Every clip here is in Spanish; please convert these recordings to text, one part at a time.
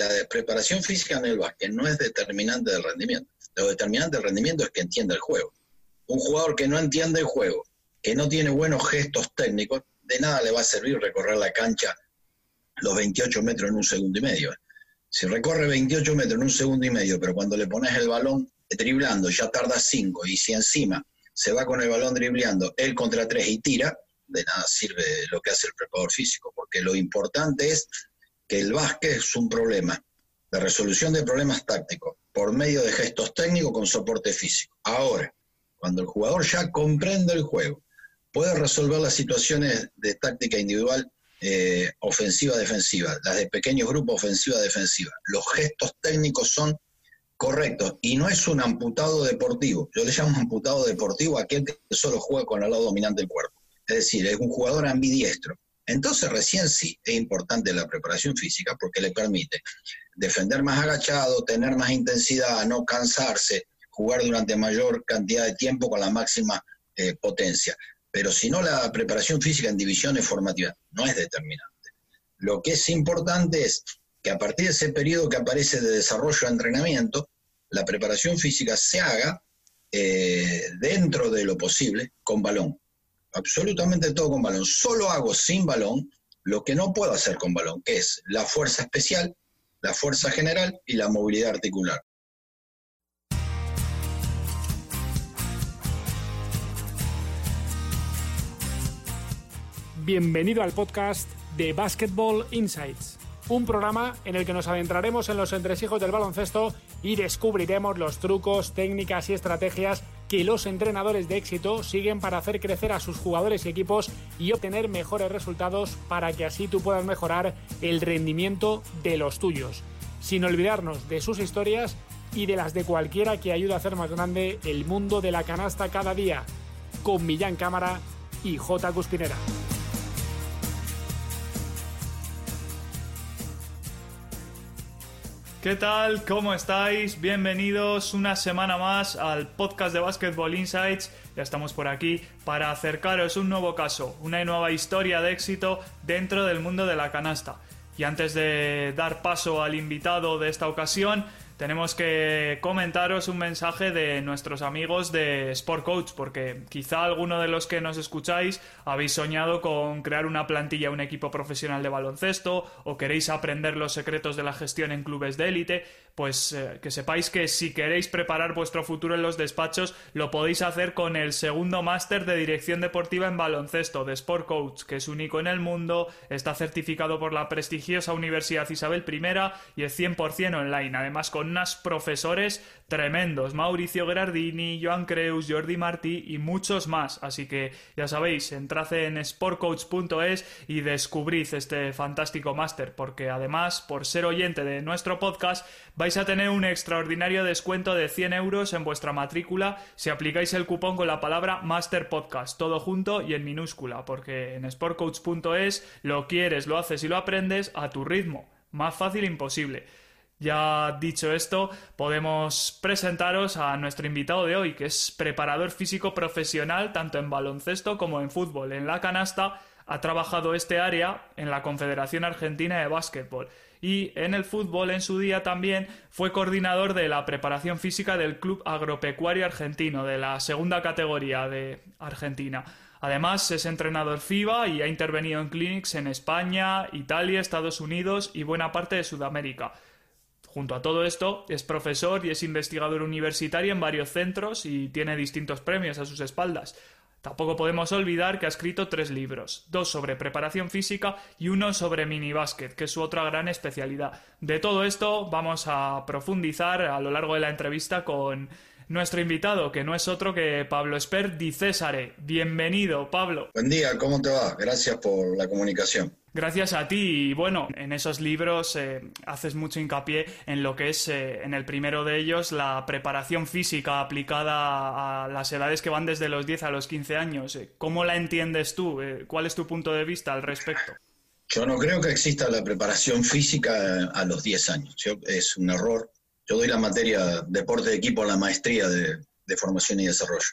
la preparación física en el básquet no es determinante del rendimiento. Lo determinante del rendimiento es que entienda el juego. Un jugador que no entiende el juego, que no tiene buenos gestos técnicos, de nada le va a servir recorrer la cancha los 28 metros en un segundo y medio. Si recorre 28 metros en un segundo y medio, pero cuando le pones el balón driblando ya tarda 5 y si encima se va con el balón dribleando él contra 3 y tira, de nada sirve lo que hace el preparador físico, porque lo importante es que el básquet es un problema de resolución de problemas tácticos por medio de gestos técnicos con soporte físico. Ahora, cuando el jugador ya comprende el juego, puede resolver las situaciones de táctica individual eh, ofensiva-defensiva, las de pequeños grupos ofensiva-defensiva. Los gestos técnicos son correctos y no es un amputado deportivo. Yo le llamo amputado deportivo a aquel que solo juega con el lado dominante del cuerpo. Es decir, es un jugador ambidiestro. Entonces recién sí es importante la preparación física porque le permite defender más agachado, tener más intensidad, no cansarse, jugar durante mayor cantidad de tiempo con la máxima eh, potencia. Pero si no, la preparación física en divisiones formativas no es determinante. Lo que es importante es que a partir de ese periodo que aparece de desarrollo de entrenamiento, la preparación física se haga eh, dentro de lo posible con balón. Absolutamente todo con balón. Solo hago sin balón lo que no puedo hacer con balón, que es la fuerza especial, la fuerza general y la movilidad articular. Bienvenido al podcast de Basketball Insights, un programa en el que nos adentraremos en los entresijos del baloncesto y descubriremos los trucos, técnicas y estrategias que los entrenadores de éxito siguen para hacer crecer a sus jugadores y equipos y obtener mejores resultados para que así tú puedas mejorar el rendimiento de los tuyos, sin olvidarnos de sus historias y de las de cualquiera que ayude a hacer más grande el mundo de la canasta cada día, con Millán Cámara y J. Cuspinera. ¿Qué tal? ¿Cómo estáis? Bienvenidos una semana más al podcast de Basketball Insights. Ya estamos por aquí para acercaros un nuevo caso, una nueva historia de éxito dentro del mundo de la canasta. Y antes de dar paso al invitado de esta ocasión, tenemos que comentaros un mensaje de nuestros amigos de Sport Coach, porque quizá alguno de los que nos escucháis habéis soñado con crear una plantilla, un equipo profesional de baloncesto, o queréis aprender los secretos de la gestión en clubes de élite, pues eh, que sepáis que si queréis preparar vuestro futuro en los despachos, lo podéis hacer con el segundo máster de dirección deportiva en baloncesto de Sport Coach, que es único en el mundo, está certificado por la prestigiosa Universidad Isabel I y es 100% online, además con unos profesores tremendos, Mauricio Gerardini, Joan Creus, Jordi Martí y muchos más. Así que ya sabéis, entrad en sportcoach.es y descubrid este fantástico máster, porque además, por ser oyente de nuestro podcast, vais a tener un extraordinario descuento de 100 euros en vuestra matrícula si aplicáis el cupón con la palabra Master Podcast, todo junto y en minúscula, porque en sportcoach.es lo quieres, lo haces y lo aprendes a tu ritmo. Más fácil imposible. Ya dicho esto, podemos presentaros a nuestro invitado de hoy, que es preparador físico profesional tanto en baloncesto como en fútbol. En la canasta ha trabajado este área en la Confederación Argentina de Básquetbol y en el fútbol en su día también fue coordinador de la preparación física del Club Agropecuario Argentino de la segunda categoría de Argentina. Además es entrenador FIBA y ha intervenido en clinics en España, Italia, Estados Unidos y buena parte de Sudamérica. Junto a todo esto, es profesor y es investigador universitario en varios centros y tiene distintos premios a sus espaldas. Tampoco podemos olvidar que ha escrito tres libros, dos sobre preparación física y uno sobre minibásquet, que es su otra gran especialidad. De todo esto vamos a profundizar a lo largo de la entrevista con nuestro invitado, que no es otro que Pablo Esper Di Césare. Bienvenido, Pablo. Buen día, ¿cómo te va? Gracias por la comunicación. Gracias a ti y bueno, en esos libros eh, haces mucho hincapié en lo que es, eh, en el primero de ellos, la preparación física aplicada a las edades que van desde los 10 a los 15 años. Eh, ¿Cómo la entiendes tú? ¿Cuál es tu punto de vista al respecto? Yo no creo que exista la preparación física a los 10 años. es un error. Yo doy la materia deporte de equipo en la maestría de formación y desarrollo.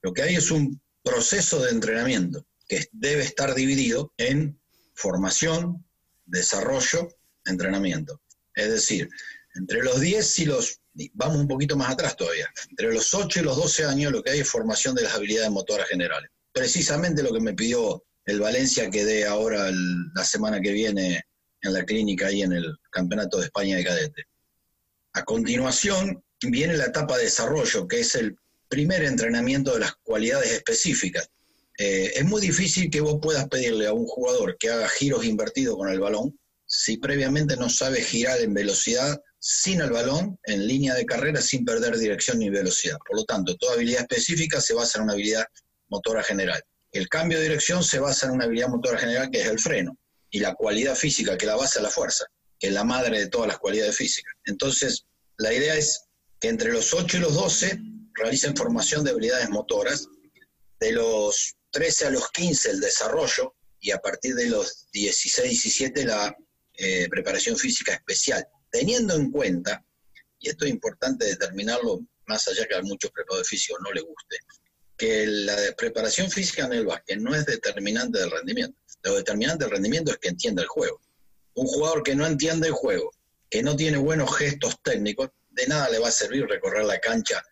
Lo que hay es un proceso de entrenamiento que debe estar dividido en formación, desarrollo, entrenamiento. Es decir, entre los 10 y los, vamos un poquito más atrás todavía, entre los 8 y los 12 años lo que hay es formación de las habilidades motoras generales. Precisamente lo que me pidió el Valencia que dé ahora la semana que viene en la clínica y en el Campeonato de España de Cadete. A continuación viene la etapa de desarrollo, que es el primer entrenamiento de las cualidades específicas. Eh, es muy difícil que vos puedas pedirle a un jugador que haga giros invertidos con el balón si previamente no sabe girar en velocidad sin el balón, en línea de carrera, sin perder dirección ni velocidad. Por lo tanto, toda habilidad específica se basa en una habilidad motora general. El cambio de dirección se basa en una habilidad motora general que es el freno y la cualidad física que la basa la fuerza, que es la madre de todas las cualidades físicas. Entonces, la idea es que entre los 8 y los 12 realicen formación de habilidades motoras, de los 13 a los 15 el desarrollo y a partir de los 16, 17 la eh, preparación física especial, teniendo en cuenta, y esto es importante determinarlo más allá que a muchos preparadores físicos no les guste, que la preparación física en el básquet no es determinante del rendimiento. Lo determinante del rendimiento es que entienda el juego. Un jugador que no entiende el juego, que no tiene buenos gestos técnicos, de nada le va a servir recorrer la cancha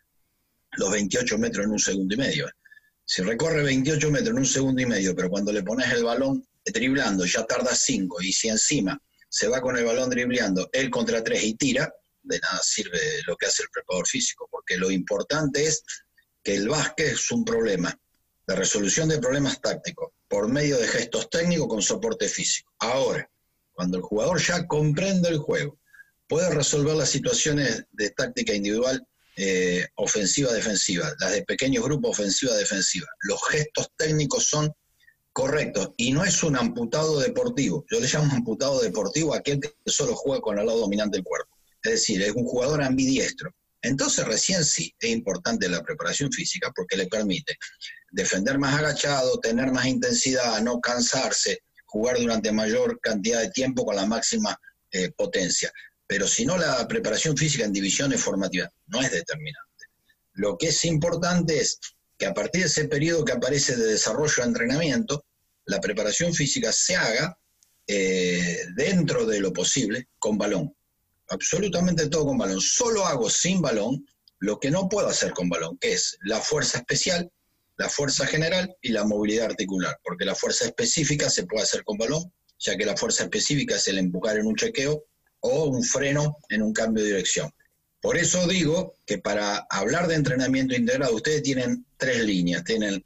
los 28 metros en un segundo y medio. Si recorre 28 metros en un segundo y medio, pero cuando le pones el balón driblando ya tarda 5 y si encima se va con el balón dribleando él contra 3 y tira, de nada sirve lo que hace el preparador físico, porque lo importante es que el básquet es un problema de resolución de problemas tácticos por medio de gestos técnicos con soporte físico. Ahora, cuando el jugador ya comprende el juego, puede resolver las situaciones de táctica individual eh, ofensiva-defensiva, las de pequeños grupos ofensiva-defensiva. Los gestos técnicos son correctos y no es un amputado deportivo. Yo le llamo amputado deportivo a aquel que solo juega con el lado dominante del cuerpo. Es decir, es un jugador ambidiestro. Entonces recién sí es importante la preparación física porque le permite defender más agachado, tener más intensidad, no cansarse, jugar durante mayor cantidad de tiempo con la máxima eh, potencia. Pero si no, la preparación física en divisiones formativas no es determinante. Lo que es importante es que a partir de ese periodo que aparece de desarrollo de entrenamiento, la preparación física se haga eh, dentro de lo posible con balón absolutamente todo con balón. Solo hago sin balón lo que no puedo hacer con balón, que es la fuerza especial, la fuerza general y la movilidad articular, porque la fuerza específica se puede hacer con balón, ya que la fuerza específica es el empujar en un chequeo o un freno en un cambio de dirección. Por eso digo que para hablar de entrenamiento integrado, ustedes tienen tres líneas. Tienen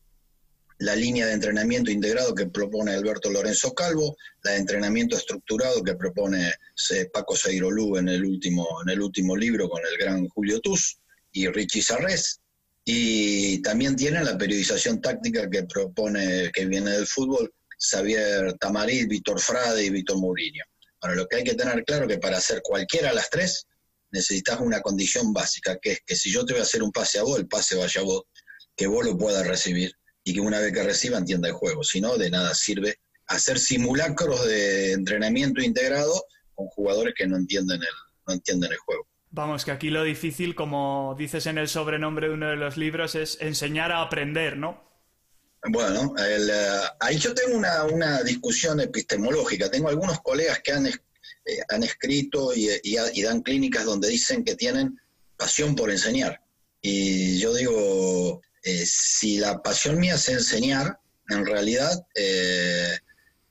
la línea de entrenamiento integrado que propone Alberto Lorenzo Calvo, la de entrenamiento estructurado que propone eh, Paco Seirolú en el último, en el último libro con el gran Julio Tuz y Richie Sarres, y también tienen la periodización táctica que propone, que viene del fútbol, Xavier Tamarit, Víctor Frade y Víctor Mourinho. Ahora, lo que hay que tener claro que para hacer cualquiera de las tres, necesitas una condición básica, que es que si yo te voy a hacer un pase a vos, el pase vaya a vos, que vos lo puedas recibir y que una vez que reciba entienda el juego. Si no, de nada sirve hacer simulacros de entrenamiento integrado con jugadores que no entienden el, no entienden el juego. Vamos, que aquí lo difícil, como dices en el sobrenombre de uno de los libros, es enseñar a aprender, ¿no? Bueno, eh, ahí yo tengo una, discusión epistemológica. Tengo algunos colegas que han, eh, han escrito y, y, dan clínicas donde dicen que tienen pasión por enseñar. Y yo digo, eh, si la pasión mía es enseñar, en realidad eh,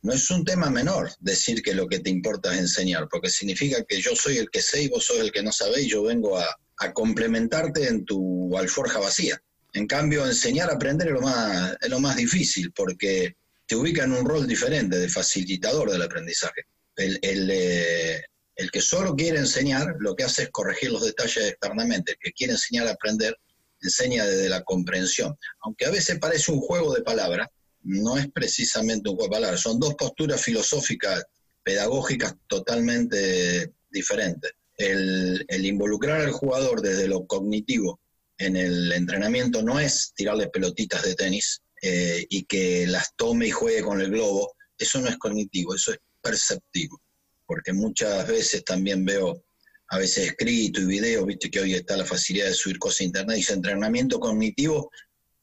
no es un tema menor decir que lo que te importa es enseñar, porque significa que yo soy el que sé y vos sos el que no sabéis, y yo vengo a, complementarte en tu alforja vacía. En cambio, enseñar a aprender es lo más, es lo más difícil, porque te ubica en un rol diferente de facilitador del aprendizaje. El, eh, el que solo quiere enseñar, lo que hace es corregir los detalles externamente. El que quiere enseñar a aprender, enseña desde la comprensión. Aunque a veces parece un juego de palabras, no es precisamente un juego de palabras, son dos posturas filosóficas, pedagógicas totalmente diferentes. El, involucrar al jugador desde lo cognitivo en el entrenamiento no es tirarle pelotitas de tenis eh, y que las tome y juegue con el globo, eso no es cognitivo, eso es perceptivo, porque muchas veces también veo a veces escrito y video, viste que hoy está la facilidad de subir cosas a internet, dice entrenamiento cognitivo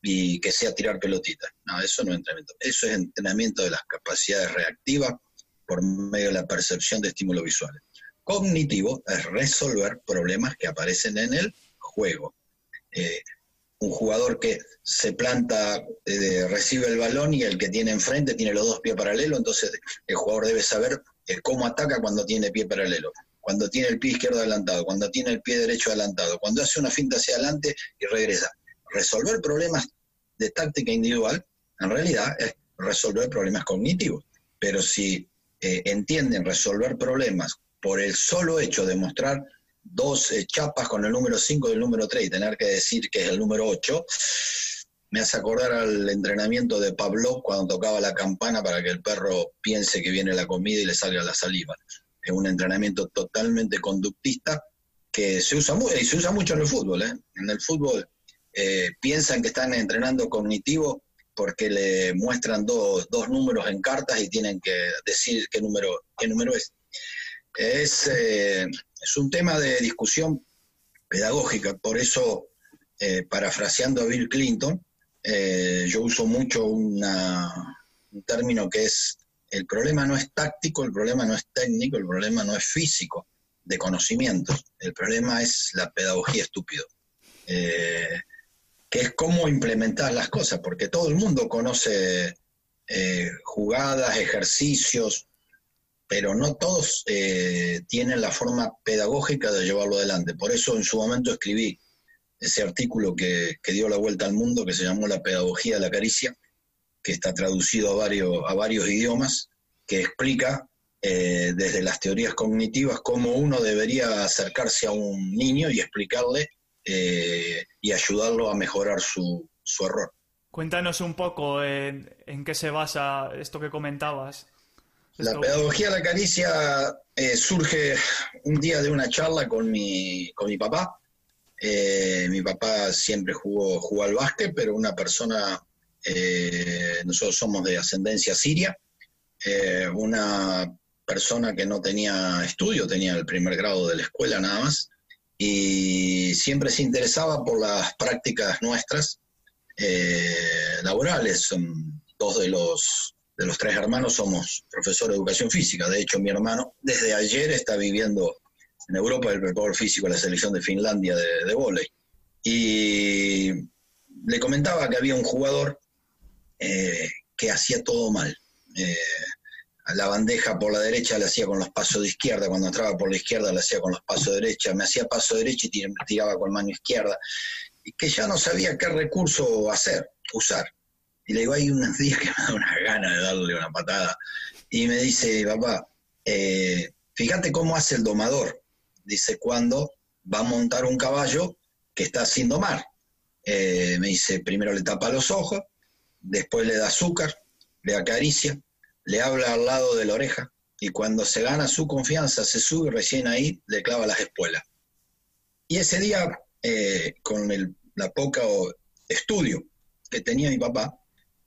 y que sea tirar pelotitas. No, eso no es entrenamiento, eso es entrenamiento de las capacidades reactivas por medio de la percepción de estímulos visuales. cognitivo es resolver problemas que aparecen en el juego. Un jugador que se planta, eh, recibe el balón y el que tiene enfrente tiene los dos pies paralelos, entonces el jugador debe saber eh, cómo ataca cuando tiene pie paralelo, cuando tiene el pie izquierdo adelantado, cuando tiene el pie derecho adelantado, cuando hace una finta hacia adelante y regresa. Resolver problemas de táctica individual, en realidad, es resolver problemas cognitivos. Pero si eh, entienden resolver problemas por el solo hecho de mostrar dos chapas con el número 5 y el número 3 y tener que decir que es el número 8, me hace acordar al entrenamiento de Pablo cuando tocaba la campana para que el perro piense que viene la comida y le salga la saliva. Es un entrenamiento totalmente conductista que se usa, y se usa mucho en el fútbol. ¿eh? En el fútbol eh, piensan que están entrenando cognitivo porque le muestran dos, dos números en cartas y tienen que decir qué número, qué número es. Es, eh, es un tema de discusión pedagógica, por eso, eh, parafraseando a Bill Clinton, eh, yo uso mucho una, un término que es, el problema no es táctico, el problema no es técnico, el problema no es físico, de conocimientos, el problema es la pedagogía estúpido, que es cómo implementar las cosas, porque todo el mundo conoce jugadas, ejercicios, pero no todos eh, tienen la forma pedagógica de llevarlo adelante. Por eso en su momento escribí ese artículo que, dio la vuelta al mundo, que se llamó La Pedagogía de la Caricia, que está traducido a varios, a varios idiomas, que explica eh, desde las teorías cognitivas cómo uno debería acercarse a un niño y explicarle eh, y ayudarlo a mejorar su, su error. Cuéntanos un poco en qué se basa esto que comentabas. La pedagogía de la caricia eh, surge un día de una charla con mi, con mi papá. Eh, mi papá siempre jugó, jugó al básquet, pero una persona, eh, nosotros somos de ascendencia siria, una persona que no tenía estudio, tenía el primer grado de la escuela nada más, y siempre se interesaba por las prácticas nuestras laborales. Son dos de los de los tres hermanos somos profesores de educación física. De hecho, mi hermano desde ayer está viviendo en Europa el preparador físico de la selección de Finlandia de, de volei. Y le comentaba que había un jugador eh, que hacía todo mal. Eh, la bandeja por la derecha la hacía con los pasos de izquierda, cuando entraba por la izquierda la hacía con los pasos de derecha, me hacía paso derecho y tiraba con mano izquierda, y que ya no sabía qué recurso hacer, usar. Y le digo, hay unos días que me da una gana de darle una patada. Y me dice, papá, eh, fíjate cómo hace el domador. Dice, cuando va a montar un caballo que está sin domar. Eh, me dice, primero le tapa los ojos, después le da azúcar, le acaricia, le habla al lado de la oreja y cuando se gana su confianza se sube recién ahí le clava las espuelas. Y ese día, eh, con el, la poca estudio que tenía mi papá,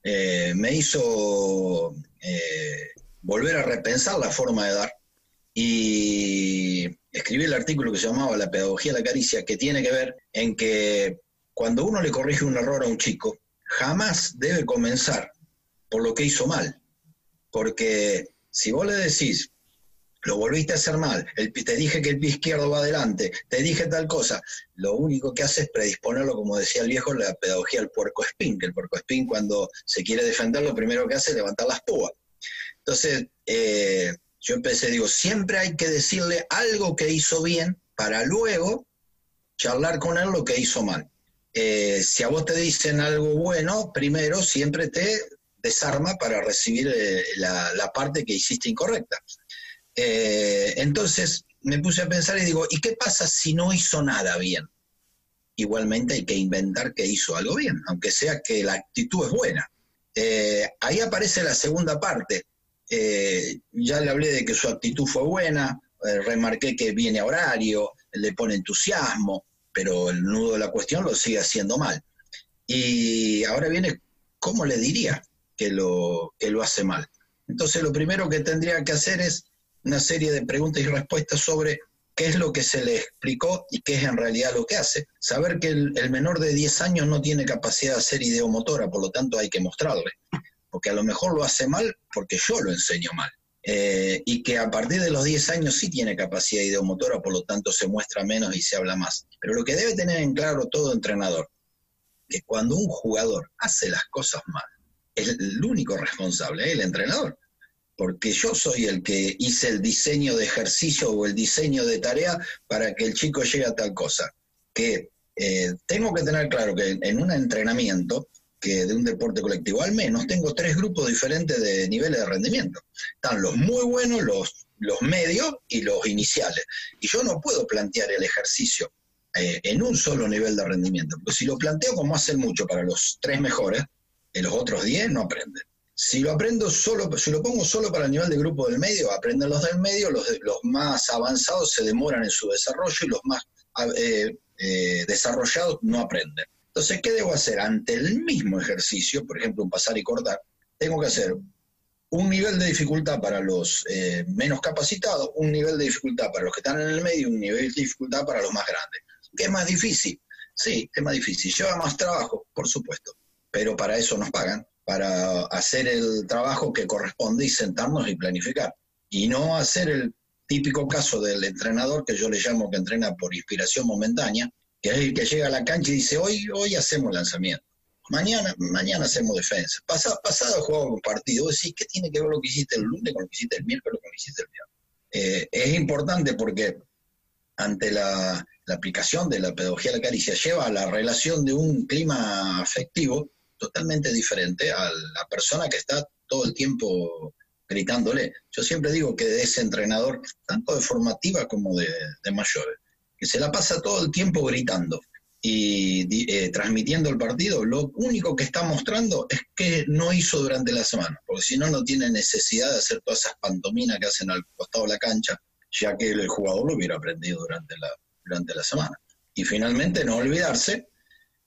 eh, me hizo eh, volver a repensar la forma de dar. Y escribí el artículo que se llamaba La pedagogía de la caricia, que tiene que ver en que cuando uno le corrige un error a un chico, jamás debe comenzar por lo que hizo mal, porque si vos le decís, lo volviste a hacer mal, te dije que el pie izquierdo va adelante, te dije tal cosa, lo único que hace es predisponerlo, como decía el viejo, la pedagogía del puerco espín, que el puerco espín cuando se quiere defender lo primero que hace es levantar las púas. Entonces, eh, yo empecé, digo, siempre hay que decirle algo que hizo bien para luego charlar con él lo que hizo mal. Eh, si a vos te dicen algo bueno, primero siempre te desarma para recibir eh, la parte que hiciste incorrecta. Eh, entonces me puse a pensar y digo, ¿y qué pasa si no hizo nada bien? Igualmente hay que inventar que hizo algo bien, aunque sea que la actitud es buena. Eh, ahí aparece la segunda parte. Eh, ya le hablé de que su actitud fue buena, remarqué que viene a horario, le pone entusiasmo, pero el nudo de la cuestión lo sigue haciendo mal. Y ahora viene, ¿cómo le diría que lo, que lo hace mal? Entonces lo primero que tendría que hacer es una serie de preguntas y respuestas sobre qué es lo que se le explicó y qué es en realidad lo que hace. Saber que el, menor de 10 años no tiene capacidad de hacer ideomotora, por lo tanto hay que mostrarle, porque a lo mejor lo hace mal porque yo lo enseño mal. eh, y que a partir de los 10 años sí tiene capacidad ideomotora, por lo tanto se muestra menos y se habla más. Pero lo que debe tener en claro todo entrenador, que cuando un jugador hace las cosas mal, es el único responsable, el entrenador. Porque yo soy el que hice el diseño de ejercicio o el diseño de tarea para que el chico llegue a tal cosa. Que eh, tengo que tener claro que en un entrenamiento que de un deporte colectivo. Al menos tengo tres grupos diferentes de niveles de rendimiento. Están los muy buenos, los, los medios y los iniciales. Y yo no puedo plantear el ejercicio eh, en un solo nivel de rendimiento, porque si lo planteo como hacen mucho para los tres mejores, en los otros diez no aprenden. Si lo aprendo solo, si lo pongo solo para el nivel de grupo del medio, aprenden los del medio, los, más avanzados se demoran en su desarrollo y los más eh, eh, desarrollados no aprenden. Entonces, ¿qué debo hacer? Ante el mismo ejercicio, por ejemplo, un pasar y cortar, tengo que hacer un nivel de dificultad para los eh, menos capacitados, un nivel de dificultad para los que están en el medio, un nivel de dificultad para los más grandes. ¿Qué es más difícil? Sí, es más difícil. Lleva más trabajo, por supuesto, pero para eso nos pagan, para hacer el trabajo que corresponde y sentarnos y planificar. Y no hacer el típico caso del entrenador que yo le llamo que entrena por inspiración momentánea, que es el que llega a la cancha y dice, hoy, hoy hacemos lanzamiento, mañana, mañana hacemos defensa, pasado, pasado jugamos un partido, decís, ¿qué tiene que ver lo que hiciste el lunes con lo que hiciste el miércoles, con lo que hiciste el viernes? Eh, es importante porque ante la, aplicación de la pedagogía de la caricia lleva a la relación de un clima afectivo totalmente diferente a la persona que está todo el tiempo gritándole. Yo siempre digo que de ese entrenador, tanto de formativa como de, de mayores, que se la pasa todo el tiempo gritando y eh, transmitiendo el partido, lo único que está mostrando es que no hizo durante la semana, porque si no, no tiene necesidad de hacer todas esas pantominas que hacen al costado de la cancha, ya que el jugador lo hubiera aprendido durante la, durante la semana. Y finalmente, no olvidarse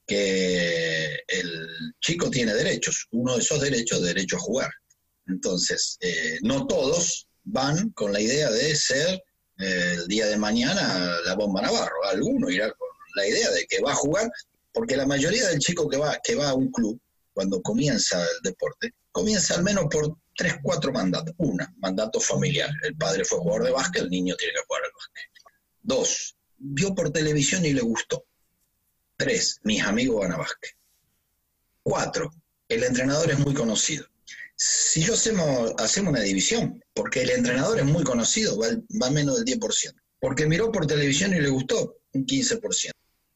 que el chico tiene derechos, uno de esos derechos es derecho a jugar. Entonces, eh, no todos van con la idea de ser el día de mañana la bomba Navarro. Alguno irá con la idea de que va a jugar, porque la mayoría del chico que va, que va a un club, cuando comienza el deporte, comienza al menos por tres, cuatro mandatos. Una, mandato familiar. El padre fue jugador de básquet, el niño tiene que jugar al básquet. Dos, vio por televisión y le gustó. Tres, mis amigos van a básquet. Cuatro, el entrenador es muy conocido. Si yo hacemos, hacemos una división, porque el entrenador es muy conocido, va, menos del 10%. Porque miró por televisión y le gustó, un 15%.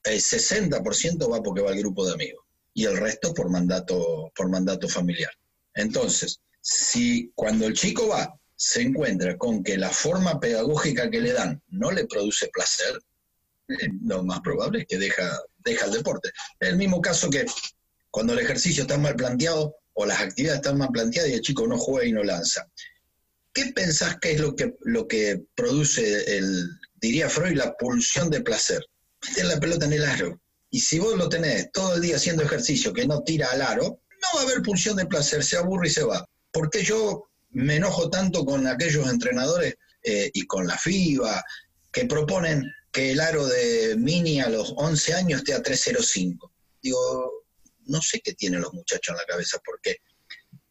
El 60% va porque va al grupo de amigos. Y el resto por mandato, por mandato familiar. Entonces, si cuando el chico va, se encuentra con que la forma pedagógica que le dan no le produce placer, lo más probable es que deja, deja el deporte. Es el mismo caso que cuando el ejercicio está mal planteado, o las actividades están mal planteadas y el chico no juega y no lanza. ¿Qué pensás que es lo que, lo que produce, el, diría Freud, la pulsión de placer? Meter la pelota en el aro. Y si vos lo tenés todo el día haciendo ejercicio que no tira al aro, no va a haber pulsión de placer, se aburre y se va. ¿Por qué yo me enojo tanto con aquellos entrenadores eh, y con la FIBA que proponen que el aro de Mini a los 11 años esté a 305? Digo, no sé qué tienen los muchachos en la cabeza, porque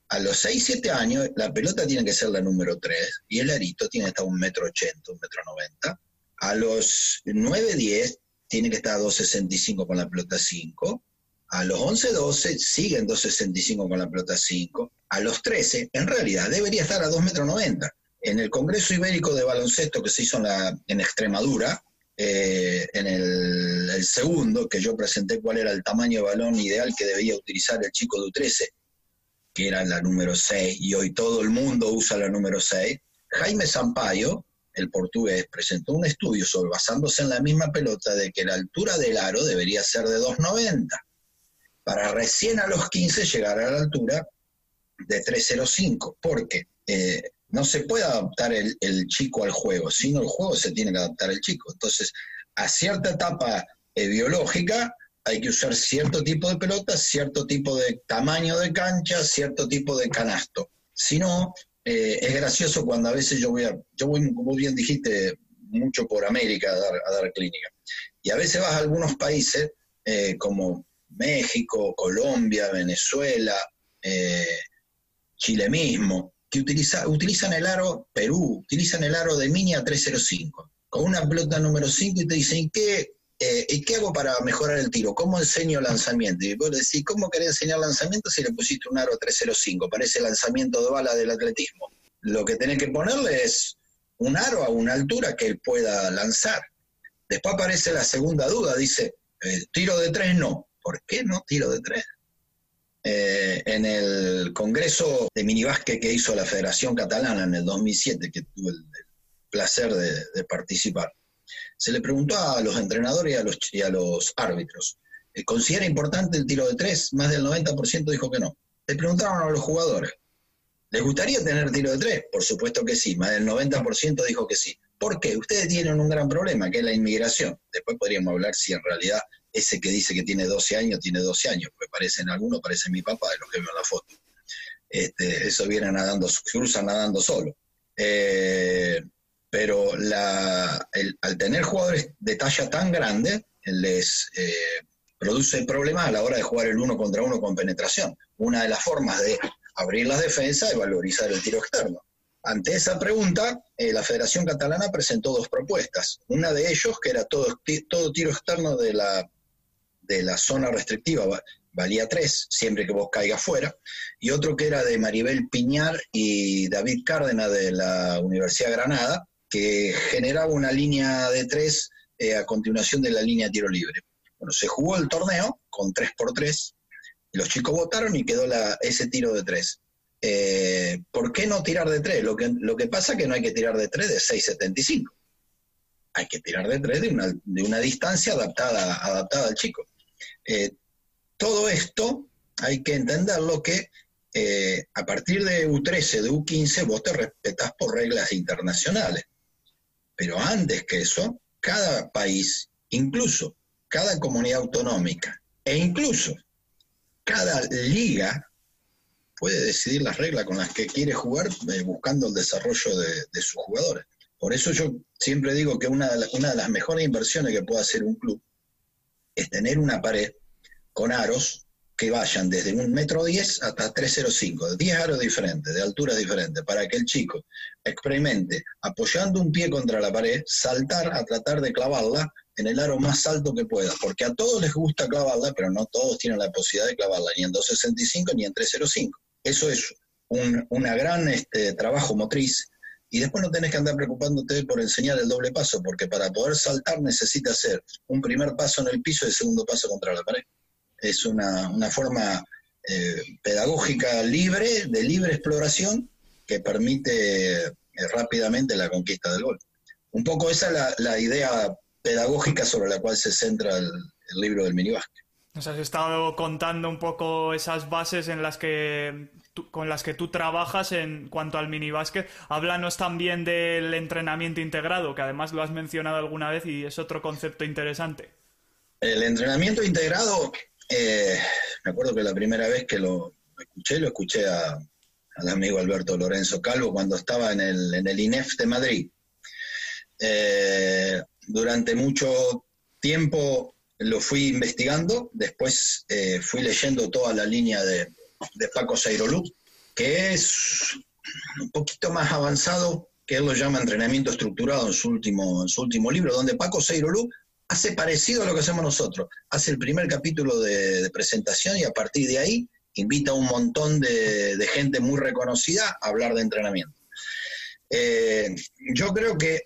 a los 6, 7 años la pelota tiene que ser la número 3 y el arito tiene que estar a un metro 80, un metro 90. A los 9, 10 tiene que estar a 2,65 con la pelota 5. A los 11, 12 siguen 2,65 con la pelota 5. A los 13, en realidad, debería estar a 2,90 metros 90. En el Congreso Ibérico de Baloncesto que se hizo en, la, en Extremadura, eh, en el, segundo, que yo presenté cuál era el tamaño de balón ideal que debía utilizar el chico de U13, que era la número 6, y hoy todo el mundo usa la número 6, Jaime Sampaio, el portugués, presentó un estudio sobre, basándose en la misma pelota de que la altura del aro debería ser de 2,90, para recién a los 15 llegar a la altura de 3,05, porque eh, no se puede adaptar el, chico al juego, sino el juego se tiene que adaptar al chico. Entonces, a cierta etapa eh, biológica hay que usar cierto tipo de pelota, cierto tipo de tamaño de cancha, cierto tipo de canasto. Si no, eh, es gracioso cuando a veces yo voy, a, yo voy, como bien dijiste, mucho por América a dar, clínica. Y a veces vas a algunos países eh, como México, Colombia, Venezuela, Chile mismo, que utiliza, utilizan el aro, Perú, utilizan el aro de Mini a 305, con una pelota número 5 y te dicen, ¿qué, eh, ¿y qué hago para mejorar el tiro? ¿Cómo enseño lanzamiento? Y vos decís, ¿cómo querés enseñar lanzamiento si le pusiste un aro 305? Parece lanzamiento de bala del atletismo. Lo que tenés que ponerle es un aro a una altura que él pueda lanzar. Después aparece la segunda duda, dice, eh, tiro de tres no. ¿Por qué no tiro de tres? Eh, en el congreso de minibásquet que hizo la Federación Catalana en el 2007, que tuve el, placer de, participar, se le preguntó a los entrenadores y a los, y a los árbitros, eh, ¿considera importante el tiro de tres? Más del 90% dijo que no. Le preguntaron a los jugadores, ¿les gustaría tener tiro de tres? Por supuesto que sí, más del 90% dijo que sí. ¿Por qué? Ustedes tienen un gran problema, que es la inmigración. Después podríamos hablar si en realidad ese que dice que tiene 12 años, tiene 12 años, pues parecen algunos, parece mi papá, de los que veo en la foto. Este, eso viene nadando, cruzan nadando solo. Eh, pero al tener jugadores de talla tan grande, les eh, produce problemas a la hora de jugar el uno contra uno con penetración. Una de las formas de abrir las defensas es valorizar el tiro externo. Ante esa pregunta, eh, la Federación Catalana presentó dos propuestas. Una de ellos, que era todo, todo tiro externo de la de la zona restrictiva valía 3, siempre que vos caigas fuera, y otro que era de Maribel Piñar y David Cárdenas de la Universidad de Granada, que generaba una línea de 3 eh, a continuación de la línea tiro libre. Bueno, se jugó el torneo con 3x3, los chicos votaron y quedó la, ese tiro de 3. Eh, ¿Por qué no tirar de 3? Lo que, lo que pasa es que no hay que tirar de 3 de 6.75. Hay que tirar de 3 de una, de una distancia adaptada, adaptada al chico. Eh, todo esto hay que entenderlo que eh, a partir de U13, de U15, vos te respetás por reglas internacionales. Pero antes que eso, cada país, incluso cada comunidad autonómica e incluso cada liga puede decidir las reglas con las que quiere jugar eh, buscando el desarrollo de, sus jugadores. Por eso yo siempre digo que una de, una de las mejores inversiones que puede hacer un club es tener una pared con aros que vayan desde un metro diez hasta 305, 10 aros diferentes, de alturas diferentes, para que el chico experimente apoyando un pie contra la pared, saltar a tratar de clavarla en el aro más alto que pueda, porque a todos les gusta clavarla, pero no todos tienen la posibilidad de clavarla, ni en 265 ni en 305. Eso es un una gran este, trabajo motriz y después no tenés que andar preocupándote por enseñar el doble paso, porque para poder saltar necesitas hacer un primer paso en el piso y el segundo paso contra la pared. Es una, forma eh, pedagógica libre, de libre exploración, que permite eh, rápidamente la conquista del gol. Un poco esa es la, idea pedagógica sobre la cual se centra el, el libro del minibásquet. Nos has estado contando un poco esas bases en las que con las que tú trabajas en cuanto al minibásquet. Háblanos también del entrenamiento integrado, que además lo has mencionado alguna vez y es otro concepto interesante. El entrenamiento integrado, eh, me acuerdo que la primera vez que lo escuché, lo escuché a, al amigo Alberto Lorenzo Calvo cuando estaba en el, en el INEF de Madrid. Eh, durante mucho tiempo lo fui investigando, después eh, fui leyendo toda la línea de, de Paco Seirolú, que es un poquito más avanzado, que él lo llama entrenamiento estructurado en su último, en su último libro, donde Paco Seirolú hace parecido a lo que hacemos nosotros. Hace el primer capítulo de, presentación y a partir de ahí invita a un montón de, gente muy reconocida a hablar de entrenamiento. Eh, yo creo que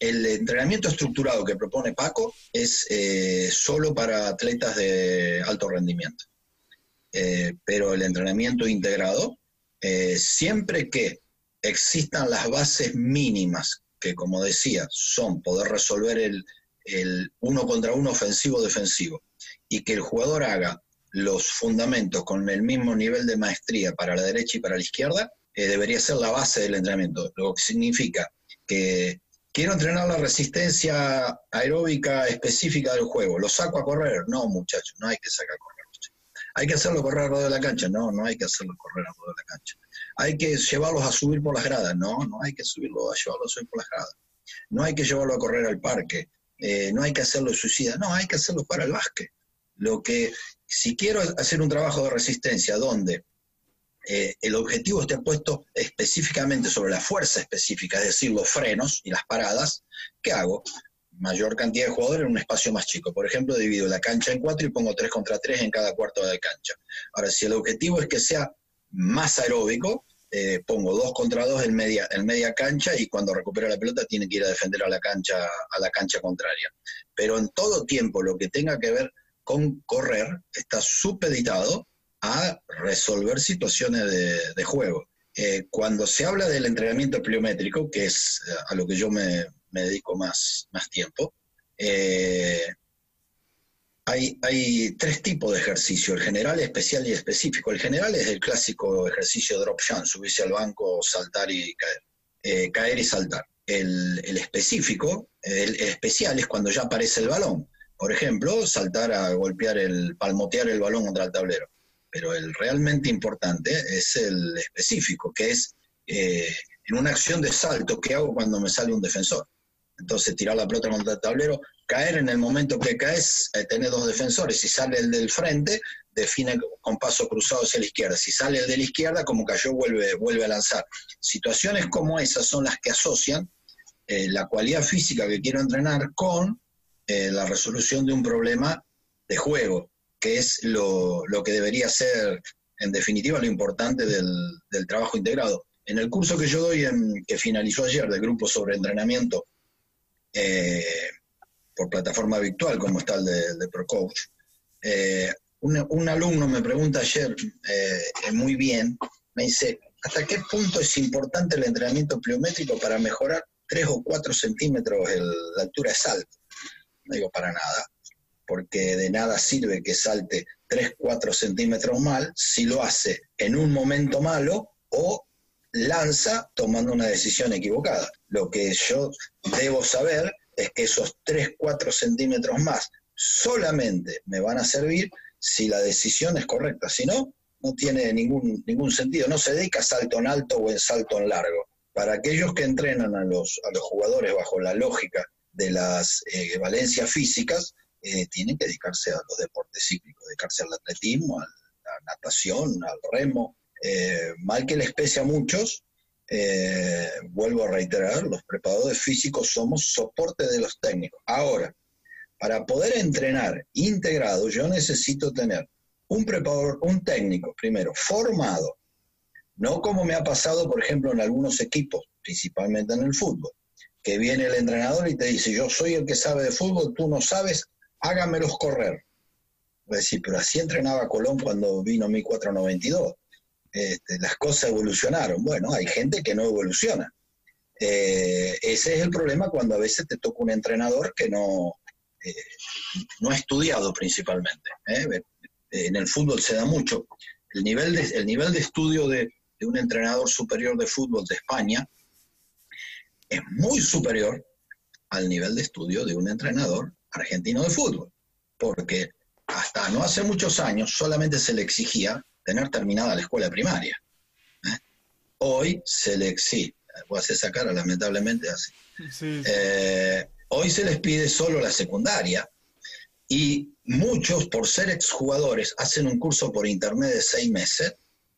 el entrenamiento estructurado que propone Paco es eh, solo para atletas de alto rendimiento. Eh, pero el entrenamiento integrado, eh, siempre que existan las bases mínimas, que como decía, son poder resolver el, uno contra uno ofensivo-defensivo, y que el jugador haga los fundamentos con el mismo nivel de maestría para la derecha y para la izquierda, eh, debería ser la base del entrenamiento, lo que significa que quiero entrenar la resistencia aeróbica específica del juego, ¿lo saco a correr? No, muchachos, no hay que sacar a correr hay que hacerlo correr a de la cancha, no, no hay que hacerlo correr a de la cancha. Hay que llevarlos a subir por las gradas, no, no hay que subirlo a llevarlos a subir por las gradas. No hay que llevarlo a correr al parque, eh, no hay que hacerlo suicida, no, hay que hacerlo para el básquet. Lo que, si quiero hacer un trabajo de resistencia donde eh, el objetivo esté puesto específicamente sobre la fuerza específica, es decir, los frenos y las paradas, ¿qué hago? Mayor cantidad de jugadores en un espacio más chico. Por ejemplo, divido la cancha en cuatro y pongo tres contra tres en cada cuarto de cancha. Ahora, si el objetivo es que sea más aeróbico, eh, pongo dos contra dos en media, en media cancha y cuando recupera la pelota tiene que ir a defender a la cancha, a la cancha contraria. Pero en todo tiempo lo que tenga que ver con correr está supeditado a resolver situaciones de, juego. Eh, cuando se habla del entrenamiento pliométrico, que es eh, a lo que yo me, dedico más, más tiempo, hay, tres tipos de ejercicio, el general, especial y específico. El general es el clásico ejercicio drop jump, subirse al banco, saltar y caer, eh, caer y saltar. El, específico, el, especial es cuando ya aparece el balón. Por ejemplo, saltar a golpear el, palmotear el balón contra el tablero. Pero el realmente importante es el específico, que es eh, en una acción de salto, ¿qué hago cuando me sale un defensor? Entonces, tirar la pelota contra el tablero, caer en el momento que caes, eh, tenés dos defensores. Si sale el del frente, define con paso cruzado hacia la izquierda. Si sale el de la izquierda, como cayó, vuelve, vuelve a lanzar. Situaciones como esas son las que asocian eh, la cualidad física que quiero entrenar con eh, la resolución de un problema de juego, que es lo, que debería ser, en definitiva, lo importante del, del, trabajo integrado. En el curso que yo doy, que finalizó ayer, del grupo sobre entrenamiento, eh, por plataforma virtual, como está el de, ProCoach. Eh, un, alumno me pregunta ayer, eh, muy bien, me dice, ¿hasta qué punto es importante el entrenamiento pliométrico para mejorar 3 o 4 centímetros la altura de salto? No digo para nada, porque de nada sirve que salte 3, 4 centímetros mal si lo hace en un momento malo o lanza tomando una decisión equivocada. Lo que yo debo saber es que esos 3, 4 centímetros más solamente me van a servir si la decisión es correcta. Si no, no tiene ningún, ningún sentido. No se dedica a salto en alto o en salto en largo. Para aquellos que entrenan a los, a los jugadores bajo la lógica de las eh, valencias físicas, eh, tienen que dedicarse a los deportes cíclicos, dedicarse al atletismo, a la natación, al remo. Eh, mal que les pese a muchos, eh, vuelvo a reiterar, los preparadores físicos somos soporte de los técnicos. Ahora, para poder entrenar integrado, yo necesito tener un preparador, un técnico, primero, formado, no como me ha pasado, por ejemplo, en algunos equipos, principalmente en el fútbol, que viene el entrenador y te dice, yo soy el que sabe de fútbol, tú no sabes, hágamelos correr. Decir, pero así entrenaba Colón cuando vino 1492 este, las cosas evolucionaron. Bueno, hay gente que no evoluciona. Eh, ese es el problema cuando a veces te toca un entrenador que no, eh, no ha estudiado principalmente. ¿eh? En el fútbol se da mucho. El nivel de, el nivel de estudio de, de un entrenador superior de fútbol de España es muy superior al nivel de estudio de un entrenador argentino de fútbol, porque hasta no hace muchos años solamente se le exigía tener terminada la escuela primaria. ¿eh? Hoy se le exige, voy a hacer esa cara lamentablemente así, eh, hoy se les pide solo la secundaria y muchos por ser exjugadores hacen un curso por internet de seis meses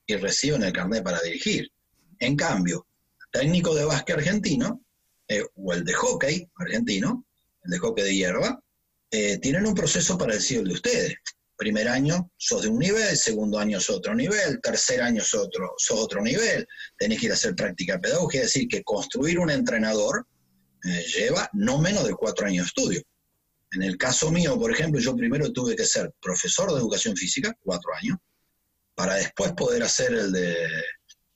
y reciben el carnet para dirigir. En cambio, técnico de básquet argentino eh, o el de hockey argentino, el de hockey de hierba, tienen un proceso parecido al de ustedes primer año sos de un nivel, segundo año sos otro nivel, tercer año sos otro, sos otro nivel, tenés que ir a hacer práctica pedagógica, es decir, que construir un entrenador eh, lleva no menos de cuatro años de estudio. En el caso mío, por ejemplo, yo primero tuve que ser profesor de educación física, cuatro años, para después poder hacer el, de,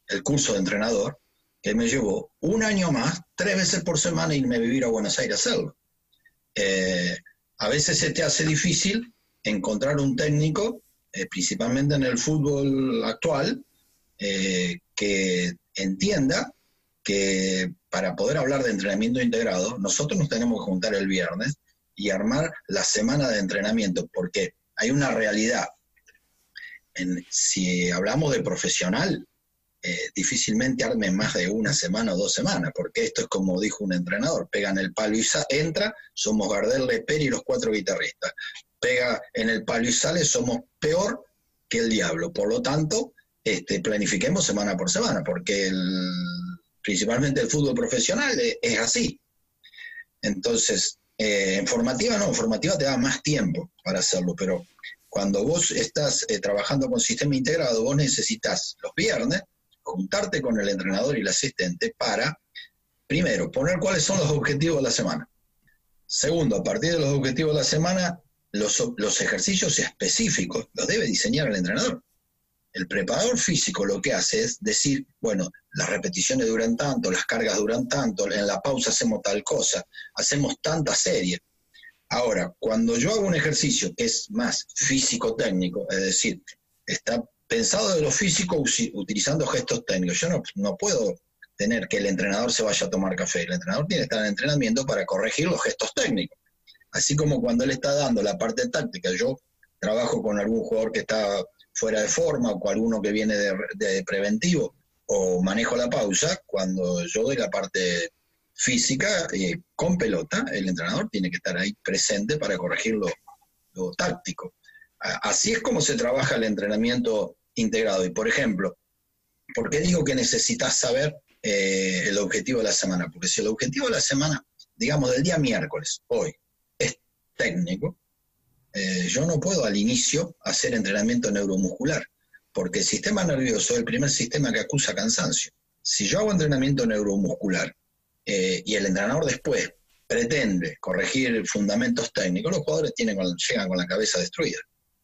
el curso de entrenador, que me llevó un año más, tres veces por semana, irme a vivir a Buenos Aires a hacerlo. Eh, a veces se te hace difícil encontrar un técnico, eh, principalmente en el fútbol actual, eh, que entienda que para poder hablar de entrenamiento integrado, nosotros nos tenemos que juntar el viernes y armar la semana de entrenamiento, porque hay una realidad. Si hablamos de profesional, eh, difícilmente arme más de una semana o dos semanas, porque esto es como dijo un entrenador, pegan el palo y entra, somos Gardel, Leperi y los cuatro guitarristas pega en el palo y sale, somos peor que el diablo. Por lo tanto, este, planifiquemos semana por semana, porque principalmente el fútbol profesional es, así. Entonces, eh, en formativa no, en formativa te da más tiempo para hacerlo, pero cuando vos estás eh, trabajando con sistema integrado, vos necesitas los viernes juntarte con el entrenador y el asistente para, primero, poner cuáles son los objetivos de la semana. Segundo, a partir de los objetivos de la semana, los, los ejercicios específicos los debe diseñar el entrenador. El preparador físico lo que hace es decir, bueno, las repeticiones duran tanto, las cargas duran tanto, en la pausa hacemos tal cosa, hacemos tanta serie. Ahora, cuando yo hago un ejercicio que es más físico-técnico, es decir, está pensado de lo físico utilizando gestos técnicos, yo no, no puedo tener que el entrenador se vaya a tomar café. El entrenador tiene que estar en entrenamiento para corregir los gestos técnicos. Así como cuando él está dando la parte táctica, yo trabajo con algún jugador que está fuera de forma o con alguno que viene de, preventivo o manejo la pausa, cuando yo doy la parte física eh, con pelota, el entrenador tiene que estar ahí presente para corregir lo, táctico. Así es como se trabaja el entrenamiento integrado. Y por ejemplo, ¿por qué digo que necesitas saber eh, el objetivo de la semana? Porque si el objetivo de la semana, digamos del día miércoles, hoy, técnico, eh, yo no puedo al inicio hacer entrenamiento neuromuscular, porque el sistema nervioso es el primer sistema que acusa cansancio. Si yo hago entrenamiento neuromuscular eh, y el entrenador después pretende corregir fundamentos técnicos, los jugadores llegan con la cabeza destruida.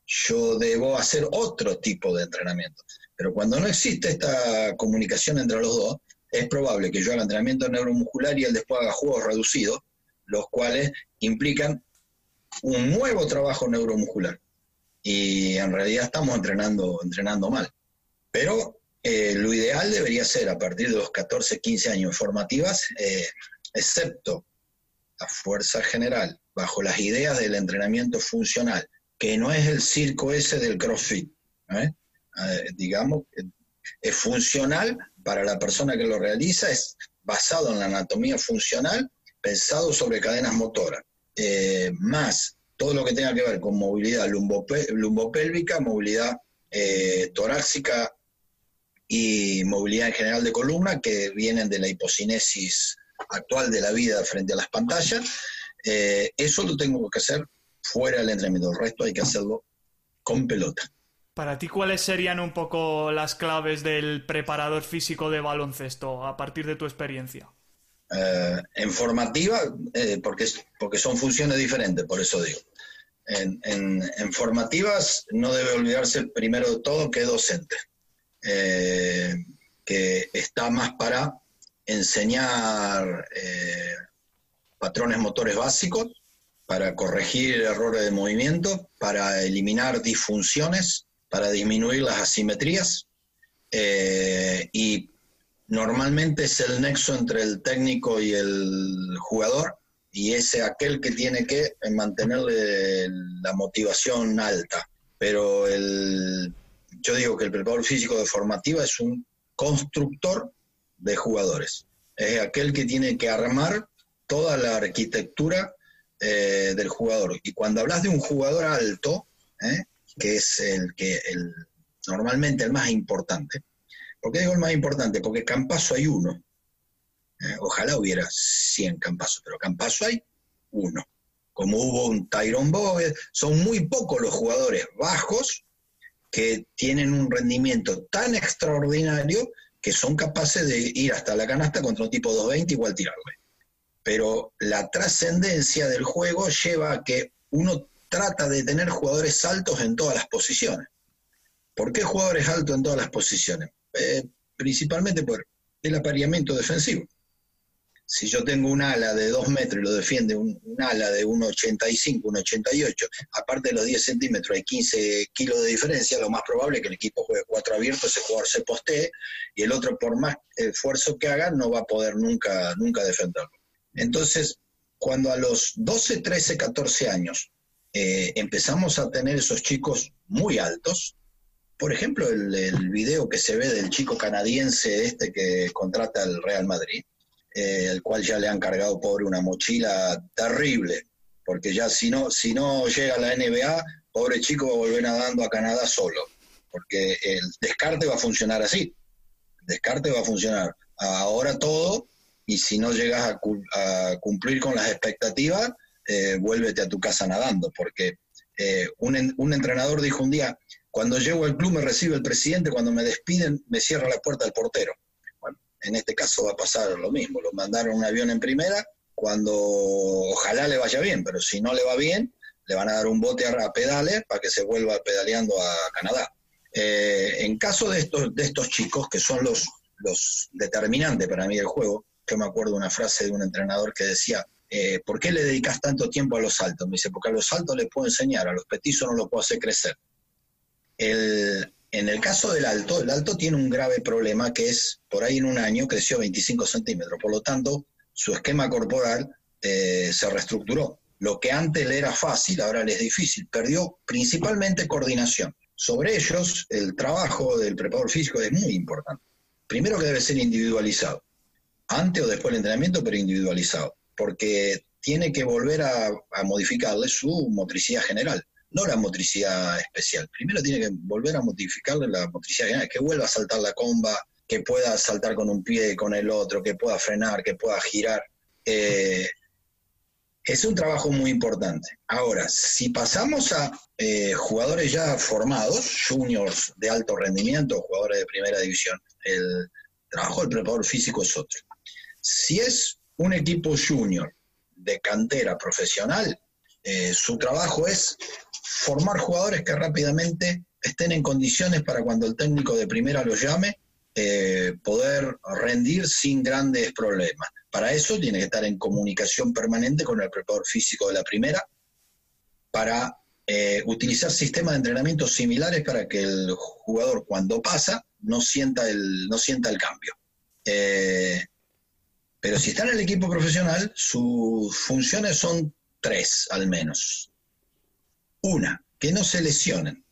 Yo debo hacer otro tipo de entrenamiento. Pero cuando no existe esta comunicación entre los dos, es probable que yo haga entrenamiento neuromuscular y él después haga juegos reducidos, los cuales implican un nuevo trabajo neuromuscular. Y en realidad estamos entrenando, entrenando mal. Pero eh, lo ideal debería ser a partir de los 14, 15 años formativas, eh, excepto la fuerza general, bajo las ideas del entrenamiento funcional, que no es el circo ese del CrossFit. ¿eh? digamos, es funcional para la persona que lo realiza, es basado en la anatomía funcional, pensado sobre cadenas motoras. Eh, más todo lo que tenga que ver con movilidad lumbopélvica, movilidad eh, torácica y movilidad en general de columna, que vienen de la hipocinesis actual de la vida frente a las pantallas. Eh, eso lo tengo que hacer fuera del entrenamiento, el resto hay que hacerlo con pelota. Para ti, ¿cuáles serían un poco las claves del preparador físico de baloncesto a partir de tu experiencia? Eh, en formativa, eh, porque, porque son funciones diferentes, por eso digo. En, formativas no debe olvidarse primero de todo que es docente, eh, que está más para enseñar patrones motores básicos, para corregir errores de movimiento, para eliminar disfunciones, para disminuir las asimetrías y normalmente es el nexo entre el técnico y el jugador y es aquel que tiene que mantenerle la motivación alta. Pero el, yo digo que el preparador físico de formativa es un constructor de jugadores. Es aquel que tiene que armar toda la arquitectura eh, del jugador. Y cuando hablas de un jugador alto, eh, que es el que el, normalmente el más importante, ¿Por qué digo el más importante? Porque Campaso hay uno. Eh, ojalá hubiera 100 Campasos, pero Campaso hay uno. Como hubo un Tyrone Boyd, son muy pocos los jugadores bajos que tienen un rendimiento tan extraordinario que son capaces de ir hasta la canasta contra un tipo 220 igual tirarle. Pero la trascendencia del juego lleva a que uno trata de tener jugadores altos en todas las posiciones. ¿Por qué jugadores altos en todas las posiciones? Eh, principalmente por el apareamiento defensivo. Si yo tengo un ala de 2 metros y lo defiende un, ala de 1,85, 1,88, aparte de los 10 centímetros hay 15 kilos de diferencia, lo más probable es que el equipo juegue cuatro abiertos, ese jugador se postee y el otro por más esfuerzo que haga no va a poder nunca, nunca defenderlo. Entonces, cuando a los 12, 13, 14 años eh, empezamos a tener esos chicos muy altos, por ejemplo, el, video que se ve del chico canadiense este que contrata el Real Madrid, eh, el cual ya le han cargado pobre una mochila terrible, porque ya si no, si no llega a la NBA, pobre chico va a volver nadando a Canadá solo. porque el descarte va a funcionar así. El descarte va a funcionar ahora todo y si no llegas a, cumplir con las expectativas, eh, vuélvete a tu casa nadando, porque eh, un entrenador dijo un día, cuando llego al club me recibe el presidente, cuando me despiden me cierra la puerta el portero. Bueno, en este caso va a pasar lo mismo, lo mandaron un avión en primera, cuando ojalá le vaya bien, pero si no le va bien, le van a dar un bote a, pedales para que se vuelva pedaleando a Canadá. Eh, en caso de estos, de estos chicos, que son los, los determinantes para mí del juego, yo me acuerdo una frase de un entrenador que decía, eh, ¿por qué le dedicas tanto tiempo a los saltos? Me dice, porque a los saltos les puedo enseñar, a los petizos no los puedo hacer crecer. En el caso del alto, el alto tiene un grave problema que es, por ahí en un año creció 25 centímetros, por lo tanto, su esquema corporal eh, se reestructuró. Lo que antes le era fácil, ahora le es difícil. Perdió principalmente coordinación. Sobre ellos, el trabajo del preparador físico es muy importante. Primero que debe ser individualizado, antes o después del entrenamiento, pero individualizado, porque tiene que volver a, modificarle su motricidad general, no la motricidad especial. Primero tiene que volver a modificarle la motricidad general, que vuelva a saltar la comba, que pueda saltar con un pie, con el otro, que pueda frenar, que pueda girar. Eh, es un trabajo muy importante. Ahora, si pasamos a eh, jugadores ya formados, juniors de alto rendimiento, jugadores de primera división, el trabajo del preparador físico es otro. Si es un equipo junior de cantera profesional, eh, su trabajo es formar jugadores que rápidamente estén en condiciones para cuando el técnico de primera los llame, eh, poder rendir sin grandes problemas. Para eso tiene que estar en comunicación permanente con el preparador físico de la primera, para eh, utilizar sistemas de entrenamiento similares para que el jugador cuando pasa no sienta el, no sienta el cambio. Eh, pero si está en el equipo profesional, sus funciones son tres al menos. Una, que no se lesionen,